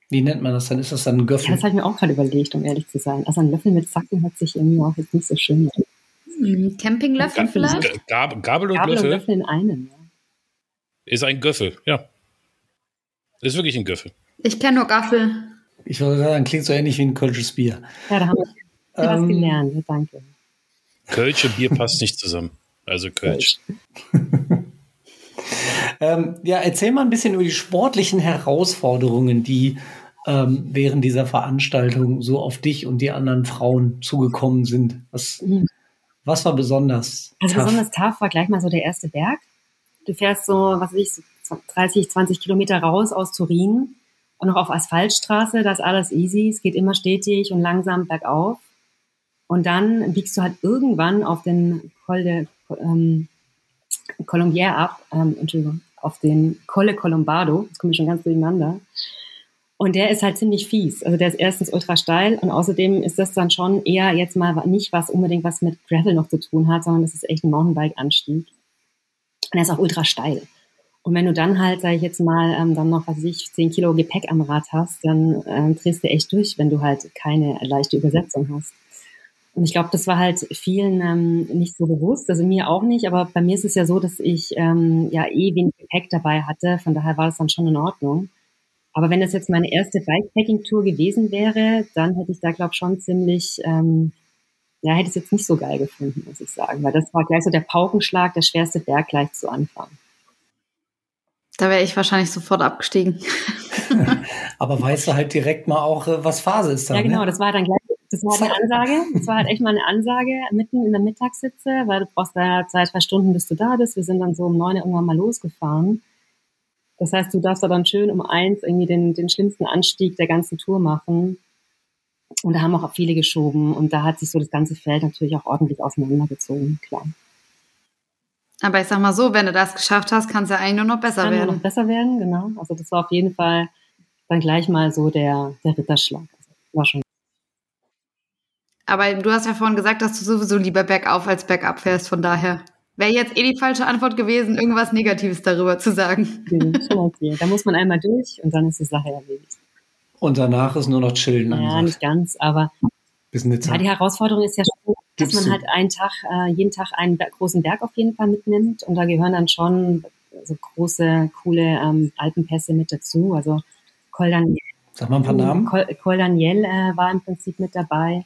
Wie nennt man das dann? Ist das dann ein Göffel? Ja, das habe ich mir auch gerade überlegt, um ehrlich zu sein. Also ein Löffel mit Zacken hört sich irgendwie auch jetzt nicht so schön an. Hm, Campinglöffel vielleicht? Gab, Gabel und Gabel Löffel? und Löffel in einem, ja. Ist ein Göffel, ja. Ist wirklich ein Göffel. Ich kenne nur Gaffel. Ich würde sagen, klingt so ähnlich wie ein Kölsches Bier. Ja, da haben wir ähm, was gelernt. danke. Kölsche Bier passt nicht zusammen. Also Kölsch. ähm, ja, erzähl mal ein bisschen über die sportlichen Herausforderungen, die ähm, während dieser Veranstaltung so auf dich und die anderen Frauen zugekommen sind. Was, mhm. Was war besonders? Also tough? besonders tough war gleich mal so der erste Berg. Du fährst so, was weiß ich, so 30, 20 Kilometer raus aus Turin und noch auf Asphaltstraße, da ist alles easy, es geht immer stetig und langsam bergauf. Und dann biegst du halt irgendwann auf den Col de ähm, Colombier ab, ähm, Entschuldigung, auf den Colle Colombado, jetzt komme ich schon ganz durcheinander. Und der ist halt ziemlich fies. Also der ist erstens ultra steil und außerdem ist das dann schon eher jetzt mal nicht was unbedingt was mit Gravel noch zu tun hat, sondern das ist echt ein Mountainbike-Anstieg. Und er ist auch ultra steil. Und wenn du dann halt, sage ich jetzt mal, ähm, dann noch, was weiß ich, 10 Kilo Gepäck am Rad hast, dann ähm, drehst du echt durch, wenn du halt keine leichte Übersetzung hast. Und ich glaube, das war halt vielen ähm, nicht so bewusst, also mir auch nicht, aber bei mir ist es ja so, dass ich ähm, ja eh wenig Gepäck dabei hatte, von daher war das dann schon in Ordnung. Aber wenn das jetzt meine erste Bikepacking-Tour gewesen wäre, dann hätte ich da, glaube ich, schon ziemlich, ähm, ja, hätte ich es jetzt nicht so geil gefunden, muss ich sagen. Weil das war gleich so der Paukenschlag, der schwerste Berg gleich zu Anfang. Da wäre ich wahrscheinlich sofort abgestiegen. Aber weißt du halt direkt mal auch, äh, was Phase ist da. Ja, genau, ne? das war dann gleich, das war eine Ansage. Das war halt echt mal eine Ansage mitten in der Mittagssitze, weil du brauchst da zwei, drei Stunden, bis du da bist. Wir sind dann so um neun irgendwann mal losgefahren. Das heißt, du darfst da dann schön um eins irgendwie den, den schlimmsten Anstieg der ganzen Tour machen. Und da haben auch viele geschoben und da hat sich so das ganze Feld natürlich auch ordentlich auseinandergezogen, klar. Aber ich sag mal so, wenn du das geschafft hast, kann es ja eigentlich nur noch besser kann werden. Nur noch besser werden, genau. Also das war auf jeden Fall dann gleich mal so der, der Ritterschlag. Also war schon. Aber du hast ja vorhin gesagt, dass du sowieso lieber bergauf als bergab fährst, von daher. Wäre jetzt eh die falsche Antwort gewesen, irgendwas Negatives darüber zu sagen. Okay, Da muss man einmal durch und dann ist die Sache erledigt. Und danach ist nur noch chillen. Ja, angesagt. nicht ganz, aber Bis ja, die Herausforderung ist ja schon, dass Gibst man halt einen Tag, äh, jeden Tag einen großen Berg auf jeden Fall mitnimmt und da gehören dann schon so große, coole ähm, Alpenpässe mit dazu. Also Col d'Aniel Sag mal ein paar Namen. Col, Col d'Aniel äh, war im Prinzip mit dabei.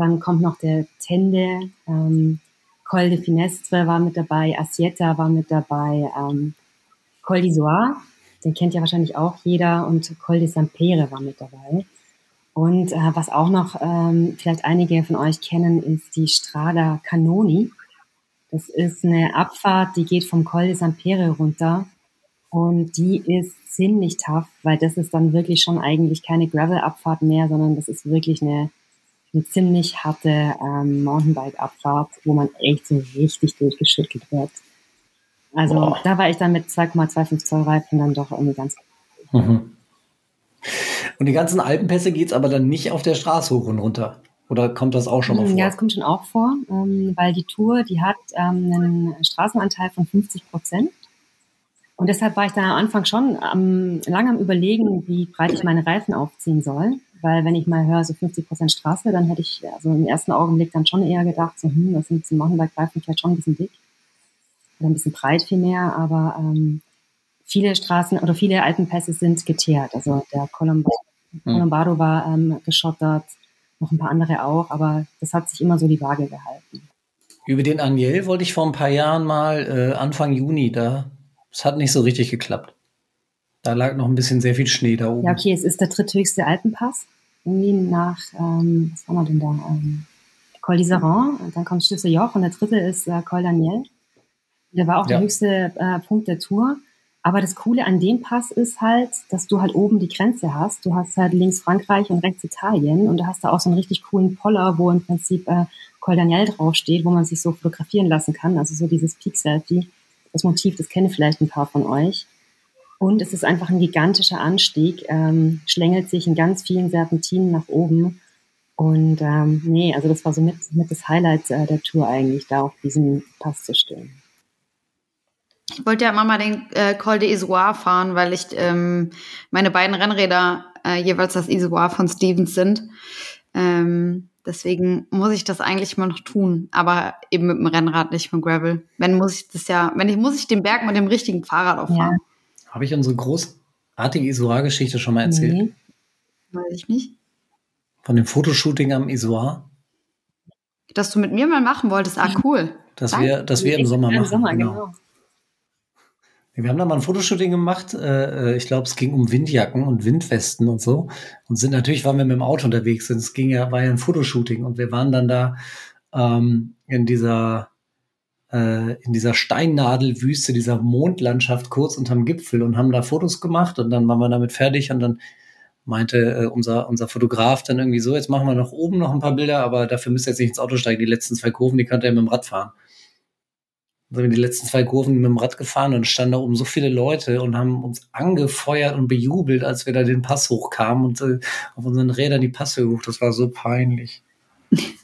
Dann kommt noch der Tende, ähm, Col de Finestre war mit dabei, Assietta war mit dabei, ähm, Col d'Isoire, den kennt ja wahrscheinlich auch jeder, und Col de Sampere war mit dabei. Und äh, was auch noch ähm, vielleicht einige von euch kennen, ist die Strada Canoni. Das ist eine Abfahrt, die geht vom Col de Sampere runter und die ist ziemlich tough, weil das ist dann wirklich schon eigentlich keine Gravel-Abfahrt mehr, sondern das ist wirklich eine, eine ziemlich harte ähm, Mountainbike-Abfahrt, wo man echt so richtig durchgeschüttelt wird. Also Boah. da war ich dann mit 2,25 Zoll Reifen dann doch irgendwie ganz Mhm. Und die ganzen Alpenpässe geht's aber dann nicht auf der Straße hoch und runter. Oder kommt das auch schon mal vor? Mm, Ja, das kommt schon auch vor, ähm, weil die Tour, die hat ähm, einen Straßenanteil von 50 Prozent. Und deshalb war ich dann am Anfang schon ähm, lange am Überlegen, wie breit ich meine Reifen aufziehen soll. Weil wenn ich mal höre, so 50 Prozent Straße, dann hätte ich also im ersten Augenblick dann schon eher gedacht, so, hm, das sind ein Mountainbike-Reifen vielleicht schon ein bisschen dick. Oder ein bisschen breit vielmehr, aber ähm, viele Straßen oder viele Alpenpässe sind geteert. Also der Colombo, Hm. Colombado war ähm, geschottert, noch ein paar andere auch, aber das hat sich immer so die Waage gehalten. Über den Aniel wollte ich vor ein paar Jahren mal, äh, Anfang Juni, da, es hat nicht so richtig geklappt. Da lag noch ein bisschen sehr viel Schnee da oben. Ja, okay, es ist der dritthöchste Alpenpass. Irgendwie nach, ähm, was haben wir denn da? Ähm, Col d'Iseran, dann kommt Stifte Joch und der dritte ist äh, Col Daniel. Der war auch Ja. der höchste äh, Punkt der Tour. Aber das Coole an dem Pass ist halt, dass du halt oben die Grenze hast. Du hast halt links Frankreich und rechts Italien und du hast da auch so einen richtig coolen Poller, wo im Prinzip äh, Col Daniel draufsteht, wo man sich so fotografieren lassen kann. Also so dieses Peak-Selfie. Das Motiv, das kennen vielleicht ein paar von euch. Und es ist einfach ein gigantischer Anstieg, ähm, schlängelt sich in ganz vielen Serpentinen nach oben. Und ähm, nee, also das war so mit, mit das Highlight äh, der Tour eigentlich, da auf diesem Pass zu stehen. Ich wollte ja immer mal den äh, Col de Isoire fahren, weil ich ähm, meine beiden Rennräder äh, jeweils das Isoire von Stevens sind. Ähm, deswegen muss ich das eigentlich mal noch tun, aber eben mit dem Rennrad, nicht mit dem Gravel. Wenn muss ich das ja, wenn ich muss ich den Berg mit dem richtigen Fahrrad auch fahren. Habe ich unsere großartige Isoar-Geschichte schon mal erzählt? Nee. Weiß ich nicht. Von dem Fotoshooting am Isoar? Dass du mit mir mal machen wolltest, ah cool. Das Danke. wir, das wir im Sommer machen. Sommer, genau. genau. Wir haben da mal ein Fotoshooting gemacht. Äh, ich glaube, es ging um Windjacken und Windwesten und so. Und sind natürlich, waren wir mit dem Auto unterwegs. Und es ging ja, war ja ein Fotoshooting. Und wir waren dann da ähm, in dieser äh, in dieser Steinnadelwüste, dieser Mondlandschaft kurz unterm Gipfel und haben da Fotos gemacht. Und dann waren wir damit fertig. Und dann meinte äh, unser unser Fotograf dann irgendwie so: Jetzt machen wir noch oben noch ein paar Bilder, aber dafür müsst ihr jetzt nicht ins Auto steigen. Die letzten zwei Kurven, die könnt ihr mit dem Rad fahren sind wir die letzten zwei Kurven mit dem Rad gefahren und standen da oben so viele Leute und haben uns angefeuert und bejubelt, als wir da den Pass hochkamen und äh, auf unseren Rädern die Pässe hoch. Das war so peinlich.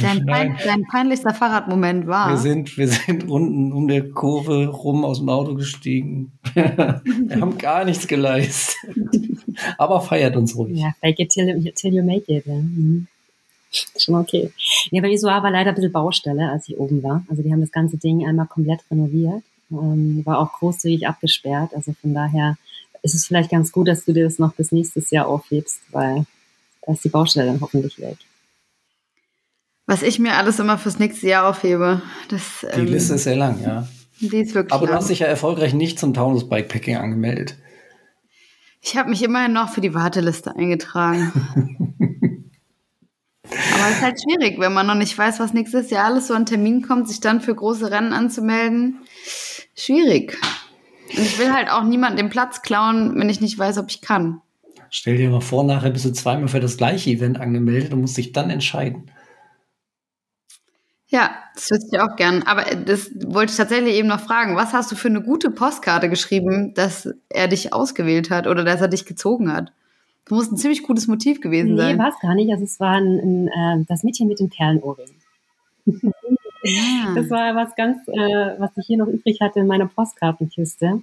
Dein, pein, dein peinlichster Fahrradmoment war. Wir sind, wir sind unten um der Kurve rum aus dem Auto gestiegen. wir haben gar nichts geleistet. Aber feiert uns ruhig. Ja, fake it till, till you make it. Ja. Mhm. Schon okay. Ja, bei Isoar war leider ein bisschen Baustelle, als ich oben war. Also die haben das ganze Ding einmal komplett renoviert. Ähm, war auch großzügig abgesperrt. Also von daher ist es vielleicht ganz gut, dass du dir das noch bis nächstes Jahr aufhebst, weil da ist die Baustelle dann hoffentlich weg. Was ich mir alles immer fürs nächste Jahr aufhebe. Das, Die ähm, Liste ist sehr lang, ja. die ist wirklich Aber du lang. hast dich ja erfolgreich nicht zum Taunus Bikepacking angemeldet. Ich habe mich immerhin noch für die Warteliste eingetragen. Aber es ist halt schwierig, wenn man noch nicht weiß, was nächstes Jahr alles so an Termin kommt, sich dann für große Rennen anzumelden. Schwierig. Und ich will halt auch niemanden den Platz klauen, wenn ich nicht weiß, ob ich kann. Stell dir mal vor, nachher bist du zweimal für das gleiche Event angemeldet und musst dich dann entscheiden. Ja, das wüsste ich auch gern. Aber das wollte ich tatsächlich eben noch fragen. Was hast du für eine gute Postkarte geschrieben, dass er dich ausgewählt hat oder dass er dich gezogen hat? Das muss ein ziemlich gutes Motiv gewesen Nee, sein. war es gar nicht. Also es war ein, ein, äh, das Mädchen mit dem Perlenohrring. Ja. Das war was ganz, äh, was ich hier noch übrig hatte in meiner Postkartenkiste.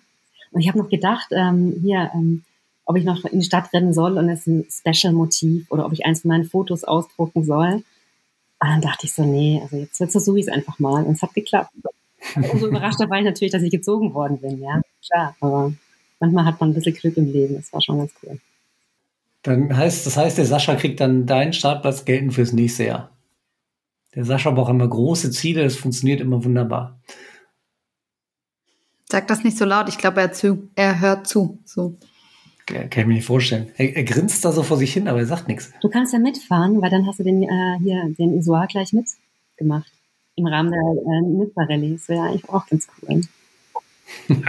Und ich habe noch gedacht, ähm, hier, ähm, ob ich noch in die Stadt rennen soll und es ist ein Special-Motiv oder ob ich eins von meinen Fotos ausdrucken soll. Und dann dachte ich so, nee, also jetzt versuche ich es einfach mal. Und es hat geklappt. Umso überraschter war ich natürlich, dass ich gezogen worden bin, ja. Klar, aber manchmal hat man ein bisschen Glück im Leben. Das war schon ganz cool. Dann heißt, das heißt, der Sascha kriegt dann deinen Startplatz gelten fürs nächste Jahr. Der Sascha braucht immer große Ziele, das funktioniert immer wunderbar. Sag das nicht so laut, ich glaube, er, er hört zu. So. Ja, kann ich mir nicht vorstellen. Er, er, grinst da so vor sich hin, aber er sagt nichts. Du kannst ja mitfahren, weil dann hast du den äh, hier den Isoar gleich mitgemacht. Im Rahmen der äh, Nizza-Rallye. Das wäre eigentlich auch ganz cool.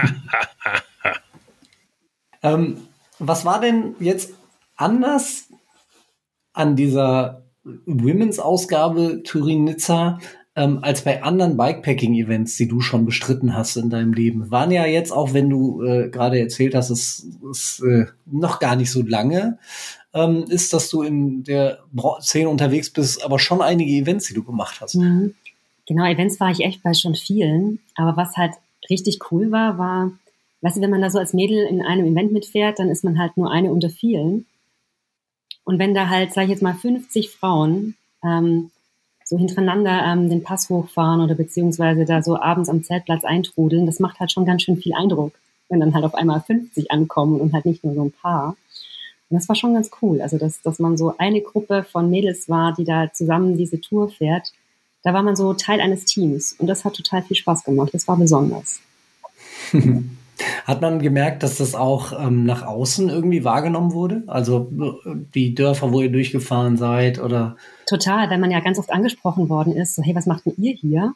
ähm, was war denn jetzt anders an dieser Women's-Ausgabe Turin-Nizza ähm, als bei anderen Bikepacking-Events, die du schon bestritten hast in deinem Leben. Waren ja jetzt, auch wenn du äh, gerade erzählt hast, es ist äh, noch gar nicht so lange, ähm, ist, dass du in der Szene unterwegs bist, aber schon einige Events, die du gemacht hast. Mhm. Genau, Events war ich echt bei schon vielen. Aber was halt richtig cool war, war, weißt du, wenn man da so als Mädel in einem Event mitfährt, dann ist man halt nur eine unter vielen. Und wenn da halt, sag ich jetzt mal, 50 Frauen ähm, so hintereinander ähm, den Pass hochfahren oder beziehungsweise da so abends am Zeltplatz eintrudeln, das macht halt schon ganz schön viel Eindruck, wenn dann halt auf einmal 50 ankommen und halt nicht nur so ein paar. Und das war schon ganz cool. Also, dass, dass man so eine Gruppe von Mädels war, die da zusammen diese Tour fährt. Da war man so Teil eines Teams und das hat total viel Spaß gemacht. Das war besonders. Hat man gemerkt, dass das auch ähm, nach außen irgendwie wahrgenommen wurde? Also die Dörfer, wo ihr durchgefahren seid oder? Total, weil man ja ganz oft angesprochen worden ist, so hey, was macht denn ihr hier?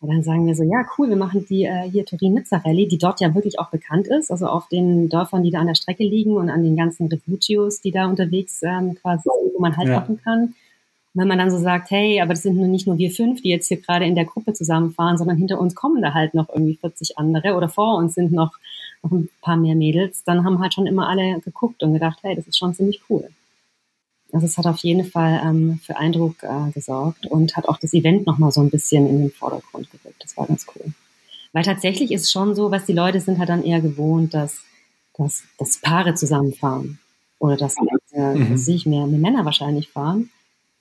Und dann sagen wir so, ja, cool, wir machen die äh, hier Turin-Nizza-Rallye, die dort ja wirklich auch bekannt ist, also auf den Dörfern, die da an der Strecke liegen und an den ganzen Refugios, die da unterwegs ähm, quasi, wo man halt ja. machen kann wenn man dann so sagt, hey, aber das sind nur nicht nur wir fünf, die jetzt hier gerade in der Gruppe zusammenfahren, sondern hinter uns kommen da halt noch irgendwie 40 andere oder vor uns sind noch, noch ein paar mehr Mädels, dann haben halt schon immer alle geguckt und gedacht, hey, das ist schon ziemlich cool. Also es hat auf jeden Fall ähm, für Eindruck äh, gesorgt und hat auch das Event nochmal so ein bisschen in den Vordergrund gerückt. Das war ganz cool. Weil tatsächlich ist schon so, was die Leute sind halt dann eher gewohnt, dass, dass, dass Paare zusammenfahren. Oder dass, äh, mhm. dass sich mehr, mehr Männer wahrscheinlich fahren.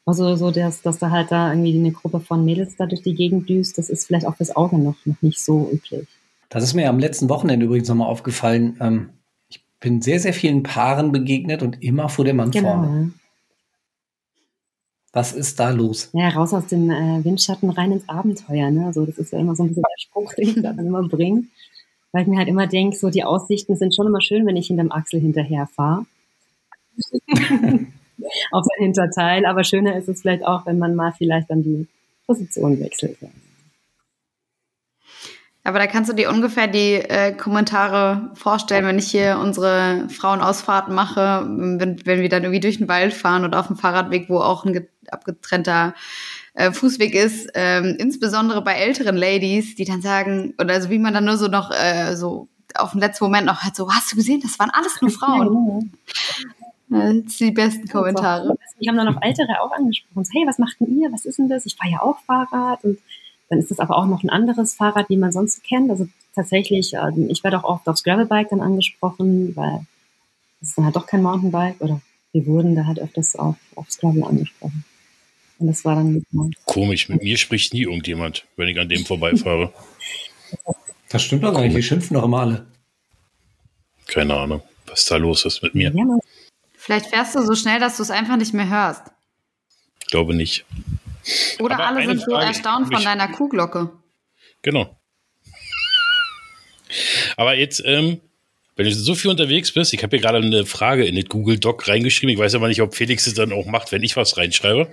Also so, dass, dass da halt da irgendwie eine Gruppe von Mädels da durch die Gegend düst, das ist vielleicht auch fürs Auge noch, noch nicht so üblich. Das ist mir am letzten Wochenende übrigens nochmal aufgefallen. Ähm, ich bin sehr, sehr vielen Paaren begegnet und immer vor dem Mann genau. vorne. Was ist da los? Ja, raus aus dem äh, Windschatten rein ins Abenteuer. Ne? Also das ist ja immer so ein bisschen der Spruch, den ich da dann immer bringe. Weil ich mir halt immer denke, so die Aussichten sind schon immer schön, wenn ich hinterm Axel hinterher fahre. auf sein Hinterteil. Aber schöner ist es vielleicht auch, wenn man mal vielleicht dann die Position wechselt. Aber da kannst du dir ungefähr die äh, Kommentare vorstellen, wenn ich hier unsere Frauenausfahrten mache, wenn, wenn wir dann irgendwie durch den Wald fahren oder auf dem Fahrradweg, wo auch ein abgetrennter äh, Fußweg ist, ähm, insbesondere bei älteren Ladies, die dann sagen, oder also wie man dann nur so noch äh, so auf den letzten Moment noch hat, so, hast du gesehen, das waren alles nur Frauen. Das sind die besten Kommentare. Die haben dann noch Ältere auch angesprochen. So, hey, was macht denn ihr? Was ist denn das? Ich fahre ja auch Fahrrad. Und dann ist das aber auch noch ein anderes Fahrrad, wie man sonst kennt. Also tatsächlich, ähm, ich werde auch oft aufs Gravelbike dann angesprochen, weil das ist dann halt doch kein Mountainbike. Oder wir wurden da halt öfters auf, aufs Gravel angesprochen. Und das war dann Komisch, mit mir spricht nie irgendjemand, wenn ich an dem vorbeifahre. Das stimmt doch gar nicht, die schimpfen doch immer alle. Keine Ahnung, was da los ist mit mir. Ja, Vielleicht fährst du so schnell, dass du es einfach nicht mehr hörst. Ich glaube nicht. Oder Aber alle sind so erstaunt von deiner Kuhglocke. Genau. Aber jetzt, ähm, wenn du so viel unterwegs bist, ich habe hier gerade eine Frage in den Google Doc reingeschrieben. Ich weiß aber nicht, ob Felix es dann auch macht, wenn ich was reinschreibe.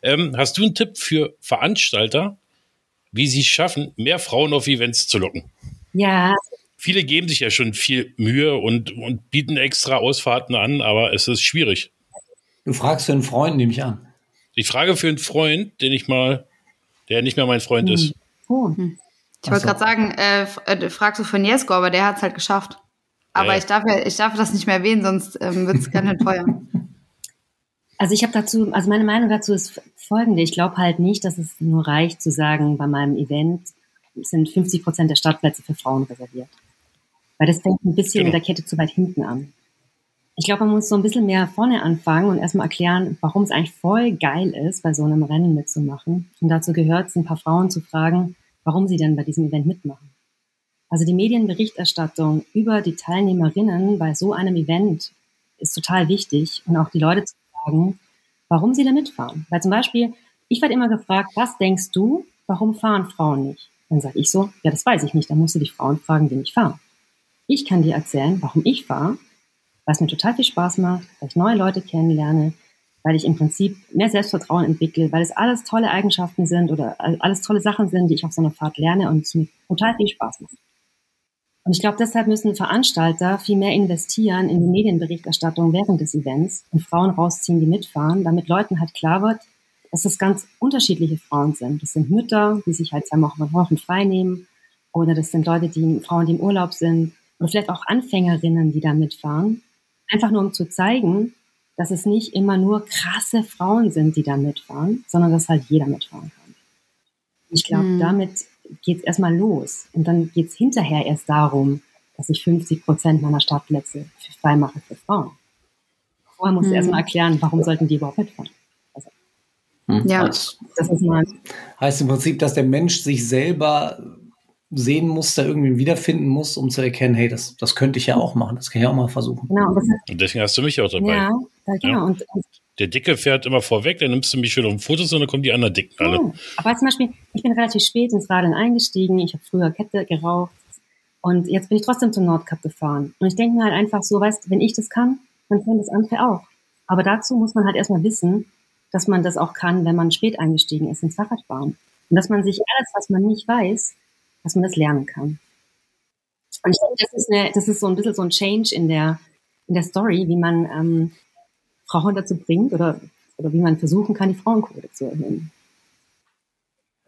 Ähm, hast du einen Tipp für Veranstalter, wie sie es schaffen, mehr Frauen auf Events zu locken? Ja, viele geben sich ja schon viel Mühe und, und bieten extra Ausfahrten an, aber es ist schwierig. Du fragst für einen Freund, nehme ich an. Ich frage für einen Freund, den ich mal, der nicht mehr mein Freund hm. ist. Oh. Hm. Ich wollte gerade sagen, äh, äh, fragst du für Jesko, aber der hat es halt geschafft. Aber ja. ich, darf ja, ich darf das nicht mehr erwähnen, sonst ähm, wird es ganz teuer. Also ich habe dazu, also meine Meinung dazu ist folgende. Ich glaube halt nicht, dass es nur reicht zu sagen, bei meinem Event sind 50 Prozent der Startplätze für Frauen reserviert. Weil das fängt ein bisschen genau. in der Kette zu weit hinten an. Ich glaube, man muss so ein bisschen mehr vorne anfangen und erstmal erklären, warum es eigentlich voll geil ist, bei so einem Rennen mitzumachen. Und dazu gehört es, ein paar Frauen zu fragen, warum sie denn bei diesem Event mitmachen. Also die Medienberichterstattung über die Teilnehmerinnen bei so einem Event ist total wichtig und auch die Leute zu fragen, warum sie da mitfahren. Weil zum Beispiel, ich werde immer gefragt, was denkst du, warum fahren Frauen nicht? Dann sage ich so, ja, das weiß ich nicht, da musst du die Frauen fragen, die nicht fahren. Ich kann dir erzählen, warum ich fahre, es mir total viel Spaß macht, weil ich neue Leute kennenlerne, weil ich im Prinzip mehr Selbstvertrauen entwickle, weil es alles tolle Eigenschaften sind oder alles tolle Sachen sind, die ich auf so einer Fahrt lerne und es mir total viel Spaß macht. Und ich glaube, deshalb müssen Veranstalter viel mehr investieren in die Medienberichterstattung während des Events und Frauen rausziehen, die mitfahren, damit Leuten halt klar wird, dass das ganz unterschiedliche Frauen sind. Das sind Mütter, die sich halt zwei Wochen frei nehmen, oder das sind Leute, die Frauen, die im Urlaub sind, oder vielleicht auch Anfängerinnen, die da mitfahren. Einfach nur um zu zeigen, dass es nicht immer nur krasse Frauen sind, die da mitfahren, sondern dass halt jeder mitfahren kann. Ich glaube, mhm. damit geht es erstmal los. Und dann geht es hinterher erst darum, dass ich 50 Prozent meiner Startplätze frei mache für Frauen. Vorher muss ich hm. erstmal erklären, warum sollten die überhaupt mitfahren. Also, hm. Ja, das ist mal heißt im Prinzip, dass der Mensch sich selber sehen muss, da irgendwie wiederfinden muss, um zu erkennen, hey, das, das könnte ich ja auch machen, das kann ich auch mal versuchen. Genau. Und, und deswegen hast du mich auch dabei. Ja, genau. Ja. Und, und der Dicke fährt immer vorweg, dann nimmst du mich schön um Fotos und dann kommen die anderen Dicken alle. Ja, aber zum Beispiel, ich bin relativ spät ins Radeln eingestiegen, ich habe früher Kette geraucht und jetzt bin ich trotzdem zum Nordkap gefahren. Und ich denke mir halt einfach so, weißt wenn ich das kann, dann können das andere auch. Aber dazu muss man halt erstmal wissen, dass man das auch kann, wenn man spät eingestiegen ist ins Fahrradfahren. Und dass man sich alles, was man nicht weiß, dass man das lernen kann. Und ich denke, das ist, eine, das ist so ein bisschen so ein Change in der, in der Story, wie man ähm, Frauen dazu bringt oder, oder wie man versuchen kann, die Frauenquote zu erhöhen.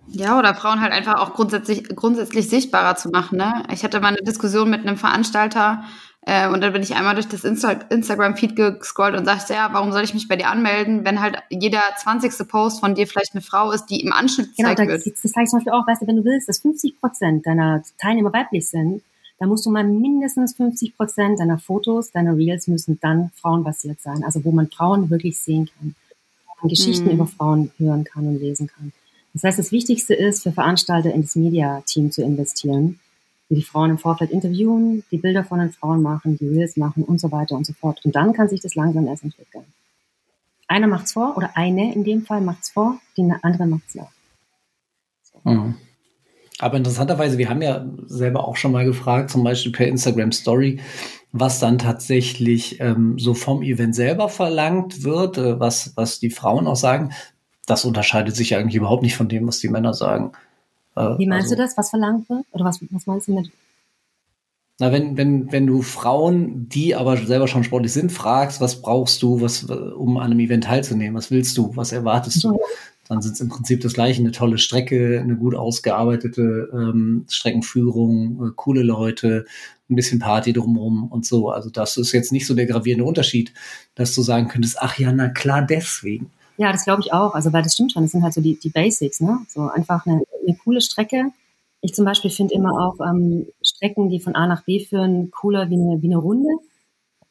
Ja, oder Frauen halt einfach auch grundsätzlich, grundsätzlich sichtbarer zu machen. Ne? Ich hatte mal eine Diskussion mit einem Veranstalter äh, und dann bin ich einmal durch das Insta Instagram-Feed gescrollt und sagte, ja, warum soll ich mich bei dir anmelden, wenn halt jeder 20. Post von dir vielleicht eine Frau ist, die im Anschnitt genau, gezeigt da, wird. Das zeige ich zum Beispiel auch, weißt du, wenn du willst, dass 50 Prozent deiner Teilnehmer weiblich sind, da musst du mal mindestens 50 Prozent deiner Fotos, deiner Reels müssen dann frauenbasiert sein. Also wo man Frauen wirklich sehen kann, Geschichten mhm. über Frauen hören kann und lesen kann. Das heißt, das Wichtigste ist für Veranstalter in das Media-Team zu investieren, die die Frauen im Vorfeld interviewen, die Bilder von den Frauen machen, die Reels machen und so weiter und so fort. Und dann kann sich das langsam erst entwickeln. Einer macht's vor oder eine in dem Fall macht's vor, die andere macht's nach. So. Mhm. Aber interessanterweise, wir haben ja selber auch schon mal gefragt, zum Beispiel per Instagram Story, was dann tatsächlich ähm, so vom Event selber verlangt wird, äh, was, was die Frauen auch sagen. Das unterscheidet sich eigentlich überhaupt nicht von dem, was die Männer sagen. Äh, Wie meinst also, du das? Was verlangt wird? Oder was, was meinst du mit? Na, wenn, wenn, wenn du Frauen, die aber selber schon sportlich sind, fragst, was brauchst du, was, um an einem Event teilzunehmen? Was willst du? Was erwartest du? dann sind es im Prinzip das gleiche, eine tolle Strecke, eine gut ausgearbeitete ähm, Streckenführung, äh, coole Leute, ein bisschen Party drumherum und so. Also das ist jetzt nicht so der gravierende Unterschied, dass du sagen könntest, ach ja, na klar, deswegen. Ja, das glaube ich auch. Also weil das stimmt schon, das sind halt so die, die Basics, ne? So einfach eine, eine coole Strecke. Ich zum Beispiel finde immer auch ähm, Strecken, die von A nach B führen, cooler wie eine, wie eine Runde.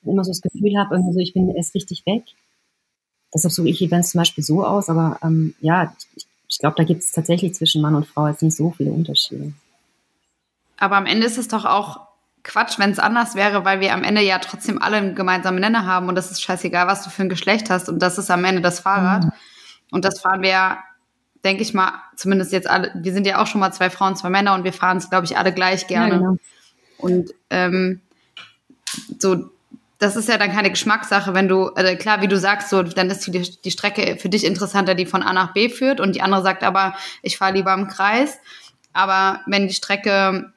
Immer so das Gefühl habe, irgendwie so, ich bin erst richtig weg. Deshalb suche ich Events zum Beispiel so aus, aber ähm, ja, ich, ich glaube, da gibt es tatsächlich zwischen Mann und Frau jetzt nicht so viele Unterschiede. Aber am Ende ist es doch auch Quatsch, wenn es anders wäre, weil wir am Ende ja trotzdem alle einen gemeinsamen Nenner haben und das ist scheißegal, was du für ein Geschlecht hast und das ist am Ende das Fahrrad. Mhm. Und das fahren wir, denke ich mal, zumindest jetzt alle, wir sind ja auch schon mal zwei Frauen, zwei Männer und wir fahren es, glaube ich, alle gleich gerne. Ja, genau. Und ähm, so das ist ja dann keine Geschmackssache, wenn du, also klar, wie du sagst, so, dann ist die, die Strecke für dich interessanter, die von A nach B führt und die andere sagt aber, ich fahre lieber im Kreis. Aber wenn die Strecke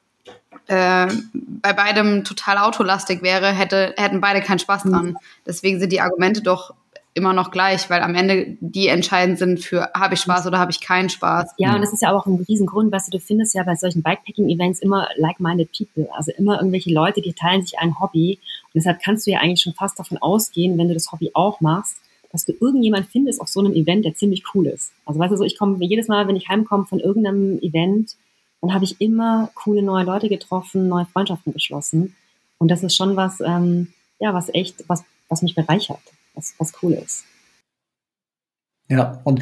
äh, bei beidem total autolastig wäre, hätte, hätten beide keinen Spaß dran. Mhm. Deswegen sind die Argumente doch immer noch gleich, weil am Ende die entscheidend sind für, habe ich Spaß oder habe ich keinen Spaß. Ja, und das ist ja auch ein Riesengrund, was du, du findest ja bei solchen Bikepacking-Events immer like-minded people, also immer irgendwelche Leute, die teilen sich ein Hobby. Und deshalb kannst du ja eigentlich schon fast davon ausgehen, wenn du das Hobby auch machst, dass du irgendjemand findest auf so einem Event, der ziemlich cool ist. Also weißt du so, ich komme jedes Mal, wenn ich heimkomme von irgendeinem Event, dann habe ich immer coole neue Leute getroffen, neue Freundschaften geschlossen. Und das ist schon was, ähm, ja, was echt, was, was mich bereichert, was, was cool ist. Ja, und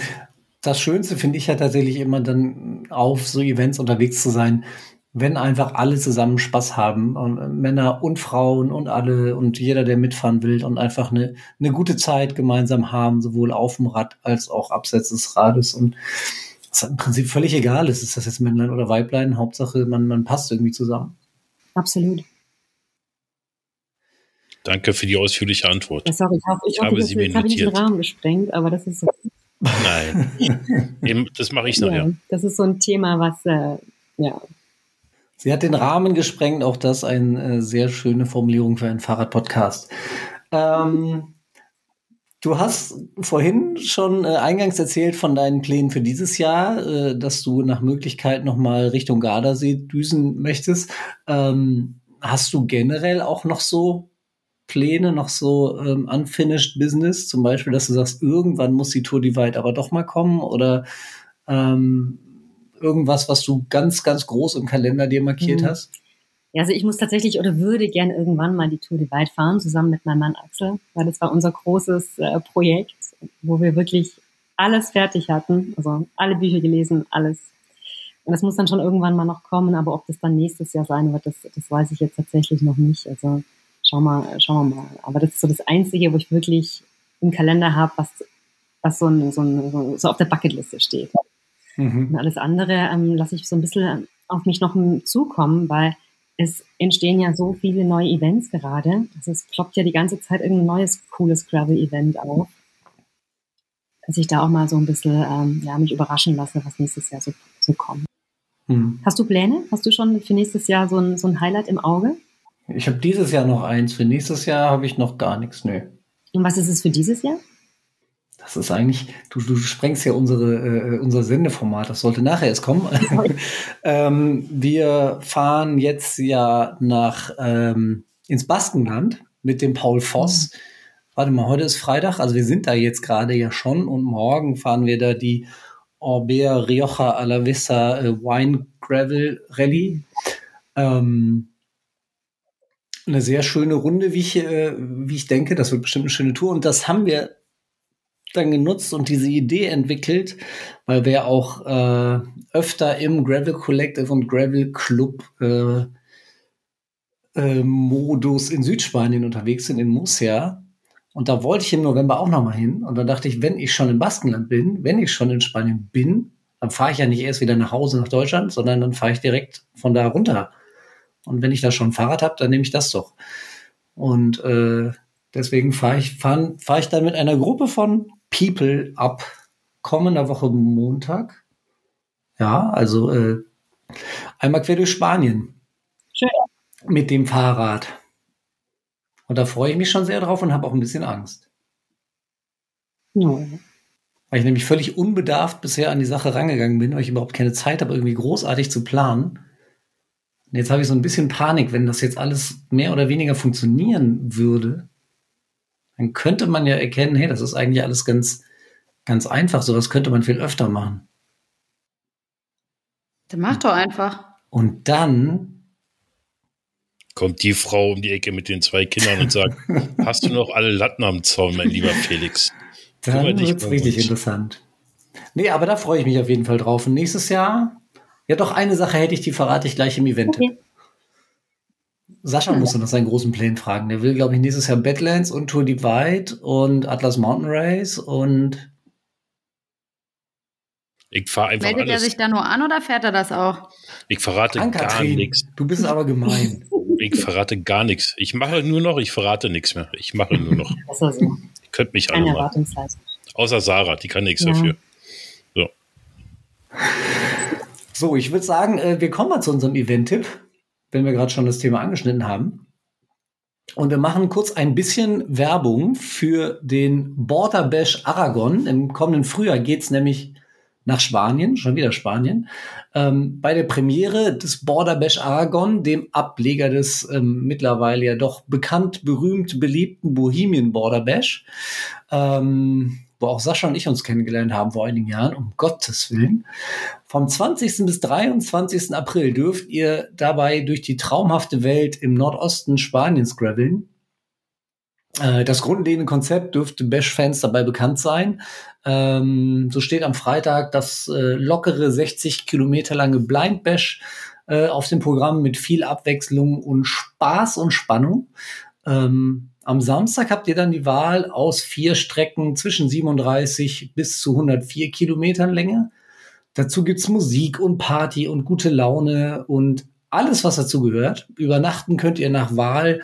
das Schönste finde ich ja tatsächlich immer dann auf so Events unterwegs zu sein, wenn einfach alle zusammen Spaß haben, und äh, Männer und Frauen und alle und jeder, der mitfahren will und einfach eine, eine gute Zeit gemeinsam haben, sowohl auf dem Rad als auch abseits des Rades und ist im Prinzip völlig egal ist, ist das jetzt Männlein oder Weiblein, Hauptsache man, man passt irgendwie zusammen. Absolut. Danke für die ausführliche Antwort. Ja, sorry, ich, hoffe, ich, ich hoffe, habe sie mir habe ich den Rahmen gesprengt, aber das ist so. Nein, das mache ich nachher. Ja, das ist so ein Thema, was, äh, ja. Sie hat den Rahmen gesprengt, auch das eine äh, sehr schöne Formulierung für einen Fahrradpodcast. Ähm, du hast vorhin schon äh, eingangs erzählt von deinen Plänen für dieses Jahr, äh, dass du nach Möglichkeit nochmal Richtung Gardasee düsen möchtest. Ähm, hast du generell auch noch so Pläne, noch so ähm, unfinished Business? Zum Beispiel, dass du sagst, irgendwann muss die Tour Divide aber doch mal kommen oder ähm, irgendwas, was du ganz, ganz groß im Kalender dir markiert mhm. hast? Ja, also ich muss tatsächlich oder würde gerne irgendwann mal die Tour Divide fahren, zusammen mit meinem Mann Axel, weil das war unser großes äh, Projekt, wo wir wirklich alles fertig hatten, also alle Bücher gelesen, alles. Und das muss dann schon irgendwann mal noch kommen, aber ob das dann nächstes Jahr sein wird, das, das weiß ich jetzt tatsächlich noch nicht. Also Schauen wir, schauen wir mal. Aber das ist so das Einzige, wo ich wirklich im Kalender habe, was, was so, ein, so, ein, so auf der Bucketliste steht. Mhm. Und alles andere ähm, lasse ich so ein bisschen auf mich noch zukommen, weil es entstehen ja so viele neue Events gerade. Also es ploppt ja die ganze Zeit irgendein neues cooles Gravel-Event auf. Dass ich da auch mal so ein bisschen ähm, ja, mich überraschen lasse, was nächstes Jahr so, so kommt. Mhm. Hast du Pläne? Hast du schon für nächstes Jahr so ein, so ein Highlight im Auge? Ich habe dieses Jahr noch eins. Für nächstes Jahr habe ich noch gar nichts. Nö. Und was ist es für dieses Jahr? Das ist eigentlich, du, du sprengst ja unsere, äh, unser Sendeformat, das sollte nachher erst kommen. ähm, wir fahren jetzt ja nach ähm, ins Baskenland mit dem Paul Voss. Mhm. Warte mal, heute ist Freitag, also wir sind da jetzt gerade ja schon und morgen fahren wir da die Orbea Rioja Alavesa äh, Wine Gravel Rally. Ähm, eine sehr schöne Runde, wie ich, äh, wie ich denke. Das wird bestimmt eine schöne Tour. Und das haben wir dann genutzt und diese Idee entwickelt, weil wir auch äh, öfter im Gravel Collective und Gravel Club äh, äh, Modus in Südspanien unterwegs sind, in Murcia. Und da wollte ich im November auch noch mal hin. Und dann dachte ich, wenn ich schon im Baskenland bin, wenn ich schon in Spanien bin, dann fahre ich ja nicht erst wieder nach Hause nach Deutschland, sondern dann fahre ich direkt von da runter und wenn ich da schon ein Fahrrad habe, dann nehme ich das doch. Und äh, deswegen fahre ich, fahr, fahr ich dann mit einer Gruppe von People ab kommender Woche Montag. Ja, also äh, einmal quer durch Spanien. Schön. Mit dem Fahrrad. Und da freue ich mich schon sehr drauf und habe auch ein bisschen Angst. Ja. Weil ich nämlich völlig unbedarft bisher an die Sache rangegangen bin, weil ich überhaupt keine Zeit habe, irgendwie großartig zu planen. Und jetzt habe ich so ein bisschen Panik, wenn das jetzt alles mehr oder weniger funktionieren würde, dann könnte man ja erkennen, hey, das ist eigentlich alles ganz, ganz einfach. Sowas könnte man viel öfter machen. Dann mach doch einfach. Und dann kommt die Frau um die Ecke mit den zwei Kindern und sagt, hast du noch alle Latten am Zaun, mein lieber Felix? Dann wird es richtig interessant. Nee, aber da freue ich mich auf jeden Fall drauf. Und nächstes Jahr ja, doch eine Sache hätte ich, die verrate ich gleich im Event. Okay. Sascha muss nach seinen großen Plänen fragen. Der will, glaube ich, nächstes Jahr Badlands und Tour Divide und Atlas Mountain Race und ich fahre einfach Meldet alles. er sich da nur an oder fährt er das auch? Ich verrate gar nichts. Du bist aber gemein. Ich verrate gar nichts. Ich mache nur noch, ich verrate nichts mehr. Ich mache nur noch. so. Ihr könnt mich alle mal. Außer Sarah, die kann nichts ja. dafür. So. So, ich würde sagen, äh, wir kommen mal zu unserem Event-Tipp, wenn wir gerade schon das Thema angeschnitten haben. Und wir machen kurz ein bisschen Werbung für den Border Bash Aragon. Im kommenden Frühjahr geht es nämlich nach Spanien, schon wieder Spanien, ähm, bei der Premiere des Border Bash Aragon, dem Ableger des ähm, mittlerweile ja doch bekannt, berühmt, beliebten Bohemian Border Bash, ähm, wo auch Sascha und ich uns kennengelernt haben vor einigen Jahren, um Gottes Willen. Vom 20. bis 23. April dürft ihr dabei durch die traumhafte Welt im Nordosten Spaniens graveln. Äh, das grundlegende Konzept dürfte Bash-Fans dabei bekannt sein. Ähm, so steht am Freitag das äh, lockere 60 Kilometer lange Blind Bash äh, auf dem Programm mit viel Abwechslung und Spaß und Spannung. Ähm, am Samstag habt ihr dann die Wahl aus vier Strecken zwischen 37 bis zu 104 Kilometern Länge. Dazu gibt's Musik und Party und gute Laune und alles, was dazu gehört. Übernachten könnt ihr nach Wahl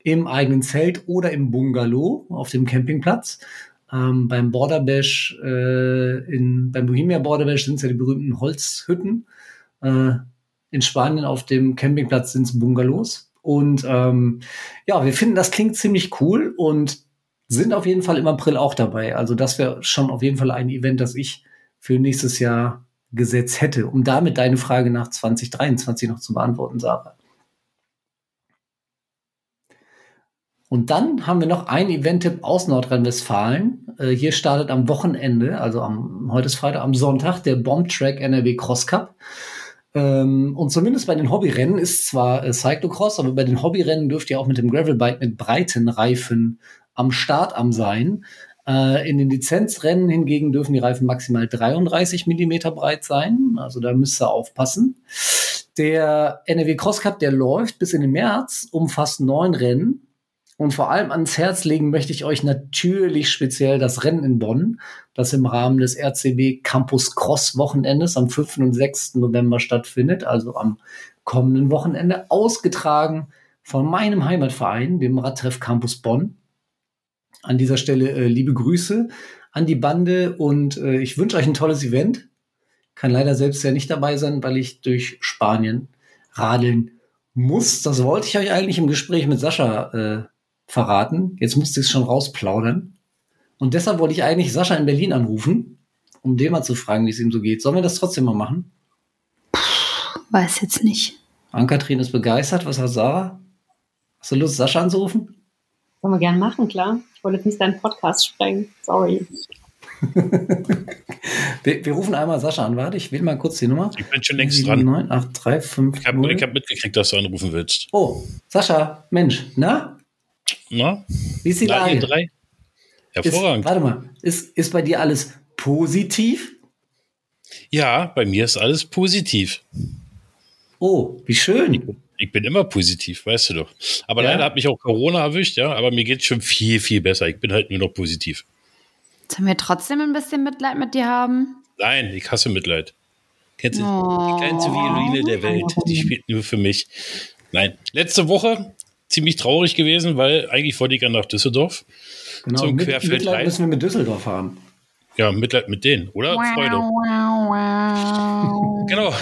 im eigenen Zelt oder im Bungalow auf dem Campingplatz. Ähm, beim Border Bash, äh, in, beim Bohemia Border Bash sind es ja die berühmten Holzhütten. Äh, in Spanien auf dem Campingplatz sind es Bungalows. Und ähm, ja, wir finden, das klingt ziemlich cool und sind auf jeden Fall im April auch dabei. Also das wäre schon auf jeden Fall ein Event, das ich für nächstes Jahr gesetzt hätte, um damit deine Frage nach 2023 noch zu beantworten, Sarah. Und dann haben wir noch einen Event-Tipp aus Nordrhein-Westfalen. Äh, hier startet am Wochenende, also am, heute ist Freitag, am Sonntag, der Bombtrack NRW Cross Cup. Ähm, und zumindest bei den Hobbyrennen ist zwar äh, Cyclocross, aber bei den Hobbyrennen dürft ihr auch mit dem Gravelbike mit breiten Reifen am Start am sein. Äh, in den Lizenzrennen hingegen dürfen die Reifen maximal 33 Millimeter breit sein. Also da müsst ihr aufpassen. Der NRW Cross Cup, der läuft bis in den März, umfasst neun Rennen. Und vor allem ans Herz legen möchte ich euch natürlich speziell das Rennen in Bonn, das im Rahmen des RCB Campus Cross Wochenendes am 5. und 6. November stattfindet, also am kommenden Wochenende, ausgetragen von meinem Heimatverein, dem Radtreff Campus Bonn. An dieser Stelle äh, liebe Grüße an die Bande und äh, ich wünsche euch ein tolles Event. Kann leider selbst ja nicht dabei sein, weil ich durch Spanien radeln muss. Das wollte ich euch eigentlich im Gespräch mit Sascha äh, verraten. Jetzt musste ich es schon rausplaudern. Und deshalb wollte ich eigentlich Sascha in Berlin anrufen, um den mal zu fragen, wie es ihm so geht. Sollen wir das trotzdem mal machen? Weiß jetzt nicht. Ann-Kathrin ist begeistert. Was hat Sarah? Hast du Lust, Sascha anzurufen? Sollen wir gerne machen, klar. Ich wollte jetzt nicht deinen Podcast sprengen. Sorry. wir, wir, rufen einmal Sascha an. Warte, ich wähle mal kurz die Nummer. Ich bin schon längst 7, dran. 9, 8, 3, 5, ich habe hab mitgekriegt, dass du anrufen willst. Oh, Sascha, Mensch, na? Na? Wie ist die Lage? Drei. Hervorragend. Ist, warte mal, ist, ist bei dir alles positiv? Ja, bei mir ist alles positiv. Oh, wie schön. Ich, bin immer positiv, weißt du doch. Aber ja. leider hat mich auch Corona erwischt, ja, aber mir geht es schon viel, viel besser. Ich bin halt nur noch positiv. Sollen wir trotzdem ein bisschen Mitleid mit dir haben? Nein, ich hasse Mitleid. Kennst du oh. die kleinste Violine der Welt? Die spielt nur für mich. Nein, letzte Woche ziemlich traurig gewesen, weil eigentlich wollte ich ja nach Düsseldorf. Genau, zum mit, Querfeld Mitleid müssen wir mit Düsseldorf haben. Ja, Mitleid mit denen, oder? Wow, Freude. Wow, wow. Genau.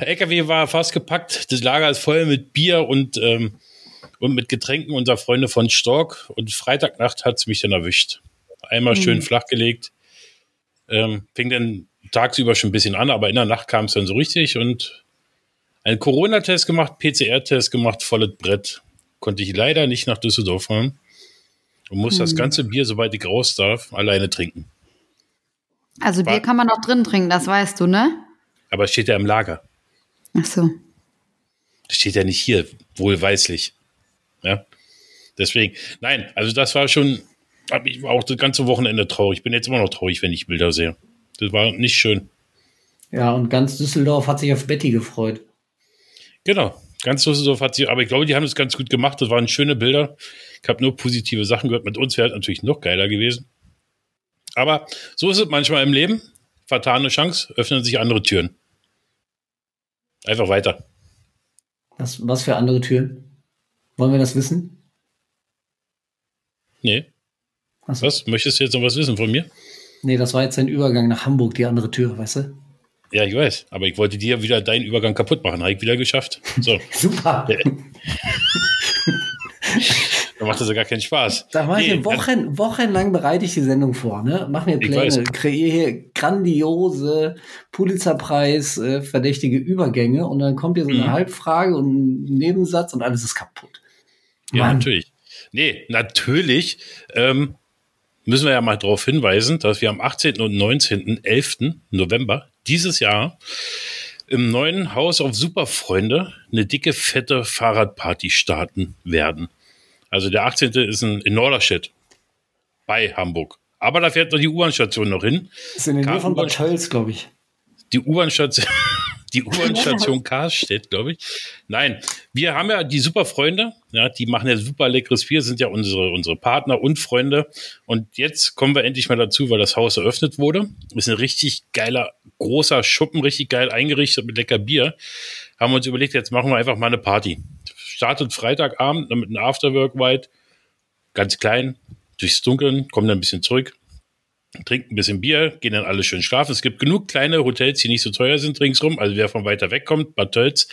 LKW war fast gepackt. Das Lager ist voll mit Bier und, ähm, und mit Getränken unserer Freunde von Stork. Und Freitagnacht hat es mich dann erwischt. Einmal mhm. schön flachgelegt. Ähm, fing dann tagsüber schon ein bisschen an, aber in der Nacht kam es dann so richtig und einen Corona-Test gemacht, PCR-Test gemacht, volles Brett konnte ich leider nicht nach Düsseldorf fahren und muss hm. das ganze Bier, soweit ich raus darf, alleine trinken. Also Bier kann man auch drin trinken, das weißt du, ne? Aber es steht ja im Lager. Ach so. Das steht ja nicht hier, wohlweislich. Ja. Deswegen, nein, also das war schon, ich war auch das ganze Wochenende traurig. Ich bin jetzt immer noch traurig, wenn ich Bilder sehe. Das war nicht schön. Ja, und ganz Düsseldorf hat sich auf Betty gefreut. Genau. Ganz Düsseldorf hat sie, aber ich glaube, die haben das ganz gut gemacht. Das waren schöne Bilder. Ich habe nur positive Sachen gehört. Mit uns wäre es natürlich noch geiler gewesen. Aber so ist es manchmal im Leben. Vertane Chance, öffnen sich andere Türen. Einfach weiter. Was, was für andere Türen? Wollen wir das wissen? Nee. So. Was? Möchtest du jetzt noch was wissen von mir? Nee, das war jetzt ein Übergang nach Hamburg, die andere Tür, weißt du? Ja, ich weiß, aber ich wollte dir wieder deinen Übergang kaputt machen. Habe ich wieder geschafft. So. Super. dann macht das ja gar keinen Spaß. Da mache ich Nee, mir Wochen, wochenlang bereite ich die Sendung vor, ne? Mach mir Pläne, kreiere hier grandiose Pulitzerpreis äh, verdächtige Übergänge und dann kommt hier so eine Mhm. Halbfrage und ein Nebensatz und alles ist kaputt. Ja, Mann. natürlich. Nee, natürlich ähm, müssen wir ja mal darauf hinweisen, dass wir am 18. und 19. 11. November dieses Jahr im neuen Haus auf Superfreunde eine dicke, fette Fahrradparty starten werden. Also der 18. ist in, in Norderstedt bei Hamburg. Aber da fährt noch die U-Bahn-Station noch hin. ist in der Nähe von Bad Tölz, glaube ich. Die U-Bahn-Station, die U-Bahn-Station Karstedt, glaube ich. Nein, wir haben ja die super Freunde, ja, die machen ja super leckeres Bier, sind ja unsere, unsere Partner und Freunde. Und jetzt kommen wir endlich mal dazu, weil das Haus eröffnet wurde. Ist ein richtig geiler, großer Schuppen, richtig geil eingerichtet mit lecker Bier. Haben wir uns überlegt, jetzt machen wir einfach mal eine Party. Startet Freitagabend mit einem Afterwork-White, ganz klein, durchs Dunkeln, kommen dann ein bisschen zurück, trinken ein bisschen Bier, gehen dann alle schön schlafen. Es gibt genug kleine Hotels, die nicht so teuer sind ringsrum. Also wer von weiter weg kommt, Bad Tölz,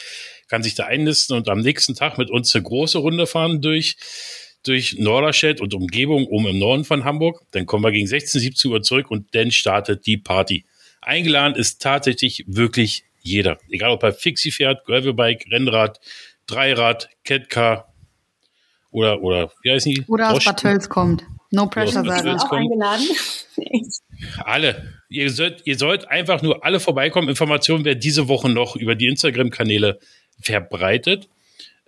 kann sich da einnisten und am nächsten Tag mit uns eine große Runde fahren durch, durch Norderstedt und Umgebung oben im Norden von Hamburg. Dann kommen wir gegen 16, 17 Uhr zurück und dann startet die Party. Eingeladen ist tatsächlich wirklich jeder. Egal ob er Fixie fährt, Gravelbike, Rennrad, Dreirad, Catcar oder, oder, wie heißen die? Oder aus. Bad Tölz kommt. No pressure, Sarah. Tölz. Auch eingeladen. Alle. Ihr sollt, ihr sollt einfach nur alle vorbeikommen. Informationen werden diese Woche noch über die Instagram-Kanäle verbreitet.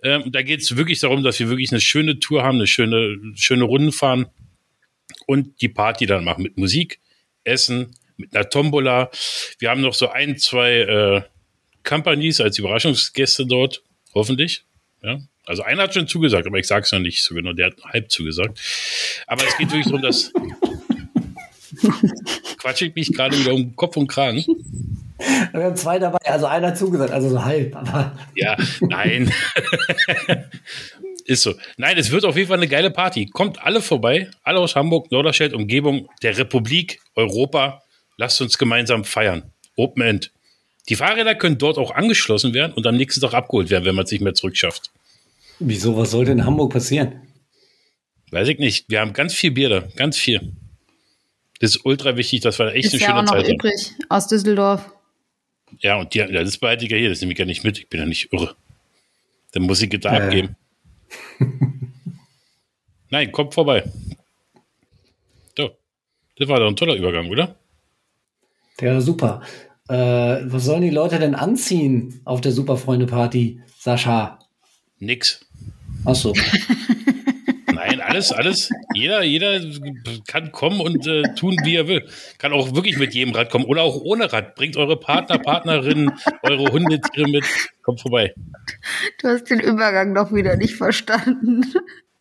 Ähm, da geht es wirklich darum, dass wir wirklich eine schöne Tour haben, eine schöne, schöne Runden fahren und die Party dann machen mit Musik, Essen, mit einer Tombola. Wir haben noch so ein, zwei äh, Companies als Überraschungsgäste dort, hoffentlich. Ja. Also einer hat schon zugesagt, aber ich sage es noch nicht so genau, der hat halb zugesagt. Aber es geht wirklich darum, dass quatsch ich mich gerade wieder um Kopf und Kragen. Wir haben zwei dabei, also einer hat zugesagt, also so halb. Aber Ja, nein. Ist so. Nein, es wird auf jeden Fall eine geile Party. Kommt alle vorbei, alle aus Hamburg, Norderstedt, Umgebung, der Republik, Europa. Lasst uns gemeinsam feiern. Open End. Die Fahrräder können dort auch angeschlossen werden und am nächsten Tag abgeholt werden, wenn man es nicht mehr zurückschafft. Wieso, was sollte in Hamburg passieren? Weiß ich nicht. Wir haben ganz viel Bier da. Ganz viel. Das ist ultra wichtig, dass wir da echt Ist eine ja auch schöne noch Zeit haben. übrig aus Düsseldorf. Ja, und die, ja, das behalte ich ja hier. Das nehme ich ja nicht mit. Ich bin ja nicht irre. Dann muss ich da Äh. abgeben. Nein, kommt vorbei. So. Das war doch ein toller Übergang, oder? Ja, super. Äh, was sollen die Leute denn anziehen auf der Superfreunde-Party, Sascha? Nix. Achso. Nein, alles, alles. Jeder, jeder kann kommen und äh, tun, wie er will. Kann auch wirklich mit jedem Rad kommen oder auch ohne Rad. Bringt eure Partner, Partnerinnen, eure Hundetiere mit. Kommt vorbei. Du hast den Übergang doch wieder nicht verstanden.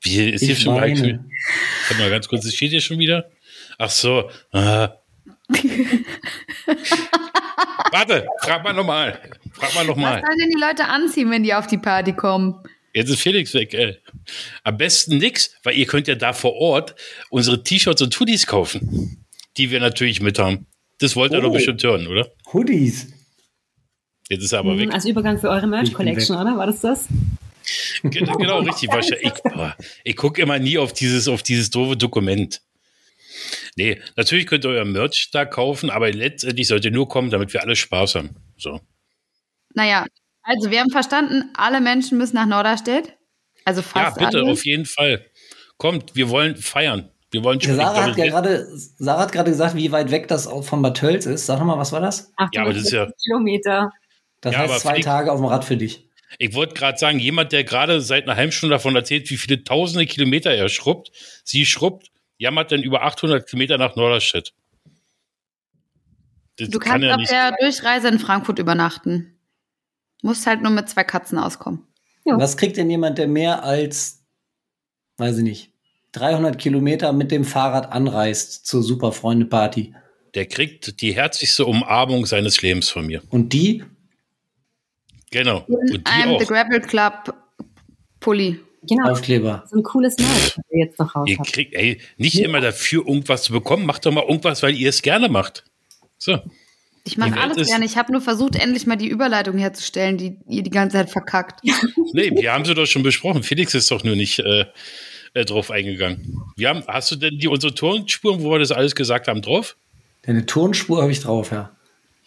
Wie ist hier Ich schon meine. Warte mal ganz kurz, es steht hier schon wieder. Ach so. Ah. Warte, frag mal nochmal. Frag mal Was nochmal. sollen denn die Leute anziehen, wenn die auf die Party kommen? Jetzt ist Felix weg, ey. Am besten nix, weil ihr könnt ja da vor Ort unsere T-Shirts und Hoodies kaufen, die wir natürlich mit haben. Das wollt ihr doch Oh. bestimmt hören, oder? Hoodies. Jetzt ist er aber weg. Als Übergang für eure Merch-Collection, oder? War das das? Ge- Genau, richtig. Ich, ich gucke immer nie auf dieses, auf dieses doofe Dokument. Nee, natürlich könnt ihr euer Merch da kaufen, aber letztendlich sollt ihr nur kommen, damit wir alle Spaß haben. So. Naja, also wir haben verstanden, alle Menschen müssen nach Norderstedt. Also Ja, fast bitte, alle. auf jeden Fall. Kommt, wir wollen feiern. Wir wollen Ja, Sarah hat ja ja, gerade, Sarah hat gerade gesagt, wie weit weg das auch von Bad Tölz ist. Sag noch mal, was war das? Ja, aber das ist ja- 840 Kilometer. Das Ja, heißt zwei Flieg- Tage auf dem Rad für dich. Ich wollte gerade sagen, jemand, der gerade seit einer halben Stunde davon erzählt, wie viele tausende Kilometer er schrubbt, sie schrubbt, jammert dann über 800 Kilometer nach Norderstedt. Das Du kann kannst ja auf nicht. der Durchreise in Frankfurt übernachten. Musst halt nur mit zwei Katzen auskommen. Ja. Was kriegt denn jemand, der mehr als, weiß ich nicht, 300 Kilometer mit dem Fahrrad anreist zur Superfreunde-Party? Der kriegt die herzlichste Umarmung seines Lebens von mir. Und die? Genau. Und die The auch. Gravel Club Pulli. Genau. Aufkleber. So ein cooles Merch, das ihr jetzt noch raus Ihr kriegt, ey, nicht immer dafür irgendwas zu bekommen, macht doch mal irgendwas, weil ihr es gerne macht. So. Ich mache alles ist- gerne. Ich habe nur versucht, endlich mal die Überleitung herzustellen, die ihr die ganze Zeit verkackt. Nee, wir haben sie doch schon besprochen. Felix ist doch nur nicht äh, äh, drauf eingegangen. Wir haben, hast du denn die unsere Tonspuren, wo wir das alles gesagt haben, drauf? Deine Tonspur habe ich drauf, ja.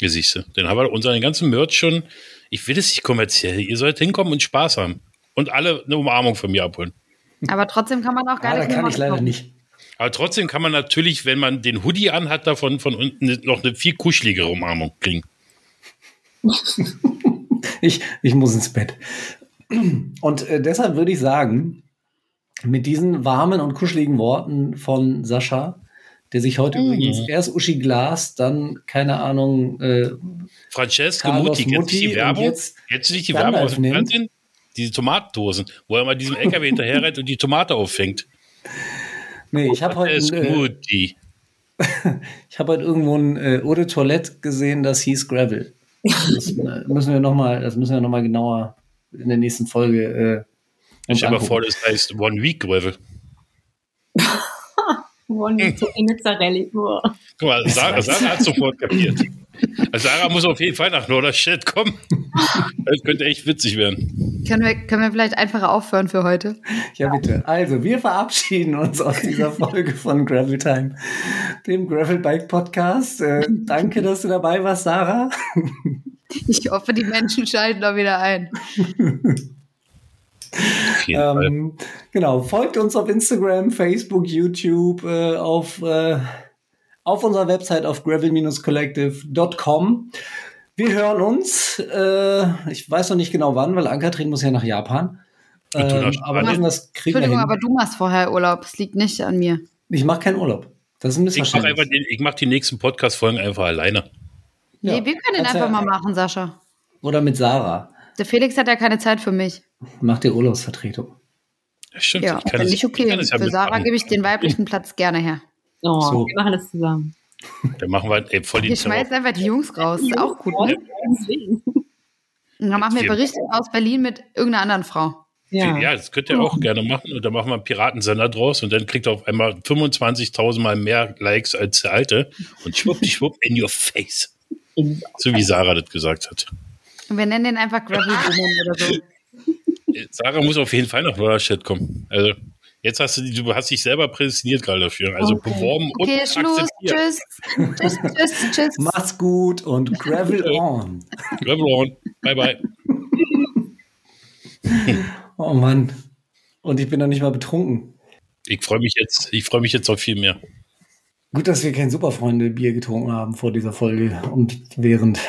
Ja, siehst du. Dann haben wir unseren ganzen Merch schon. Ich will es nicht kommerziell. Ihr sollt hinkommen und Spaß haben. Und alle eine Umarmung von mir abholen. Aber trotzdem kann man auch gar Ah, da nicht kann mehr ich leider nicht. Aber trotzdem kann man natürlich, wenn man den Hoodie anhat, davon von unten noch eine viel kuscheligere Umarmung kriegen. Ich, ich muss ins Bett. Und äh, deshalb würde ich sagen, mit diesen warmen und kuscheligen Worten von Sascha, der sich heute Mhm. übrigens erst Uschi Glas, dann, keine Ahnung, äh, Francesco Carlos Mutti, Mutti die Werbung? jetzt nicht die Werbung aus dem. Fernsehen? Diese Tomatendosen, wo er mal diesem LKW hinterherrennt und die Tomate auffängt. Nee, ich habe heute, Francesco äh, ich habe heute irgendwo ein äh, Eau de Toilette gesehen, das hieß Gravel. Das müssen wir noch mal, das müssen wir noch mal genauer in der nächsten Folge äh, Ich angucken. vor, das heißt One Week Gravel. One to Mozzarella. Guck mal, Sarah, Sarah hat sofort kapiert. Also Sarah muss auf jeden Fall nach Norderstedt kommen. Das könnte echt witzig werden. Können wir, können wir vielleicht einfach aufhören für heute? Ja, bitte. Also, wir verabschieden uns aus dieser Folge von Gravel Time, dem Gravel Bike Podcast. Äh, danke, dass du dabei warst, Sarah. Ich hoffe, die Menschen schalten da wieder ein. Auf jeden Fall. Ähm, genau, folgt uns auf Instagram, Facebook, YouTube, äh, auf, äh, auf unserer Website auf gravel-collective.com. Wir hören uns. Äh, ich weiß noch nicht genau wann, weil Ankatrin muss ja nach Japan. Ähm, aber Spanien. irgendwas kriegen wir Entschuldigung, hin. aber du machst vorher Urlaub. Es liegt nicht an mir. Ich mache keinen Urlaub. Das ist ein Ich mache Missverständnis. einfach den, ich mach die nächsten Podcast-Folgen einfach alleine. Nee, Ja. wir können den einfach mal machen, Sascha. Oder mit Sarah. Der Felix hat ja keine Zeit für mich. Macht ihr Urlaubsvertretung. Ja, Stimmt, Ja, ich kann es- ich okay. ich kann es ja für Sarah gebe ich den weiblichen Platz gerne her. Oh, So. wir machen das zusammen. Dann machen wir ey, voll die Wir schmeißen einfach die Jungs raus. Ist auch gut. Ne? Und dann machen wir Berichte aus Berlin mit irgendeiner anderen Frau. Ja. Ja, das könnt ihr auch gerne machen. Und dann machen wir einen Piratensender draus und dann kriegt ihr auf einmal 25.000 Mal mehr Likes als der alte. Und schwuppdischwupp in your face. So wie Sarah das gesagt hat. Und wir nennen den einfach Gravel Woman oder so. Sarah muss auf jeden Fall nach Norderstedt kommen. Also, jetzt hast du, du hast dich selber prädestiniert gerade dafür. Also Okay. beworben Okay, und Schluss. akzeptiert. Tschüss. Tschüss, tschüss, tschüss. Macht's gut und Gravel on. Gravel on. Bye, bye. Oh Mann. Und ich bin noch nicht mal betrunken. Ich freue mich jetzt, ich freue mich jetzt auf viel mehr. Gut, dass wir kein Superfreunde-Bier getrunken haben vor dieser Folge und während.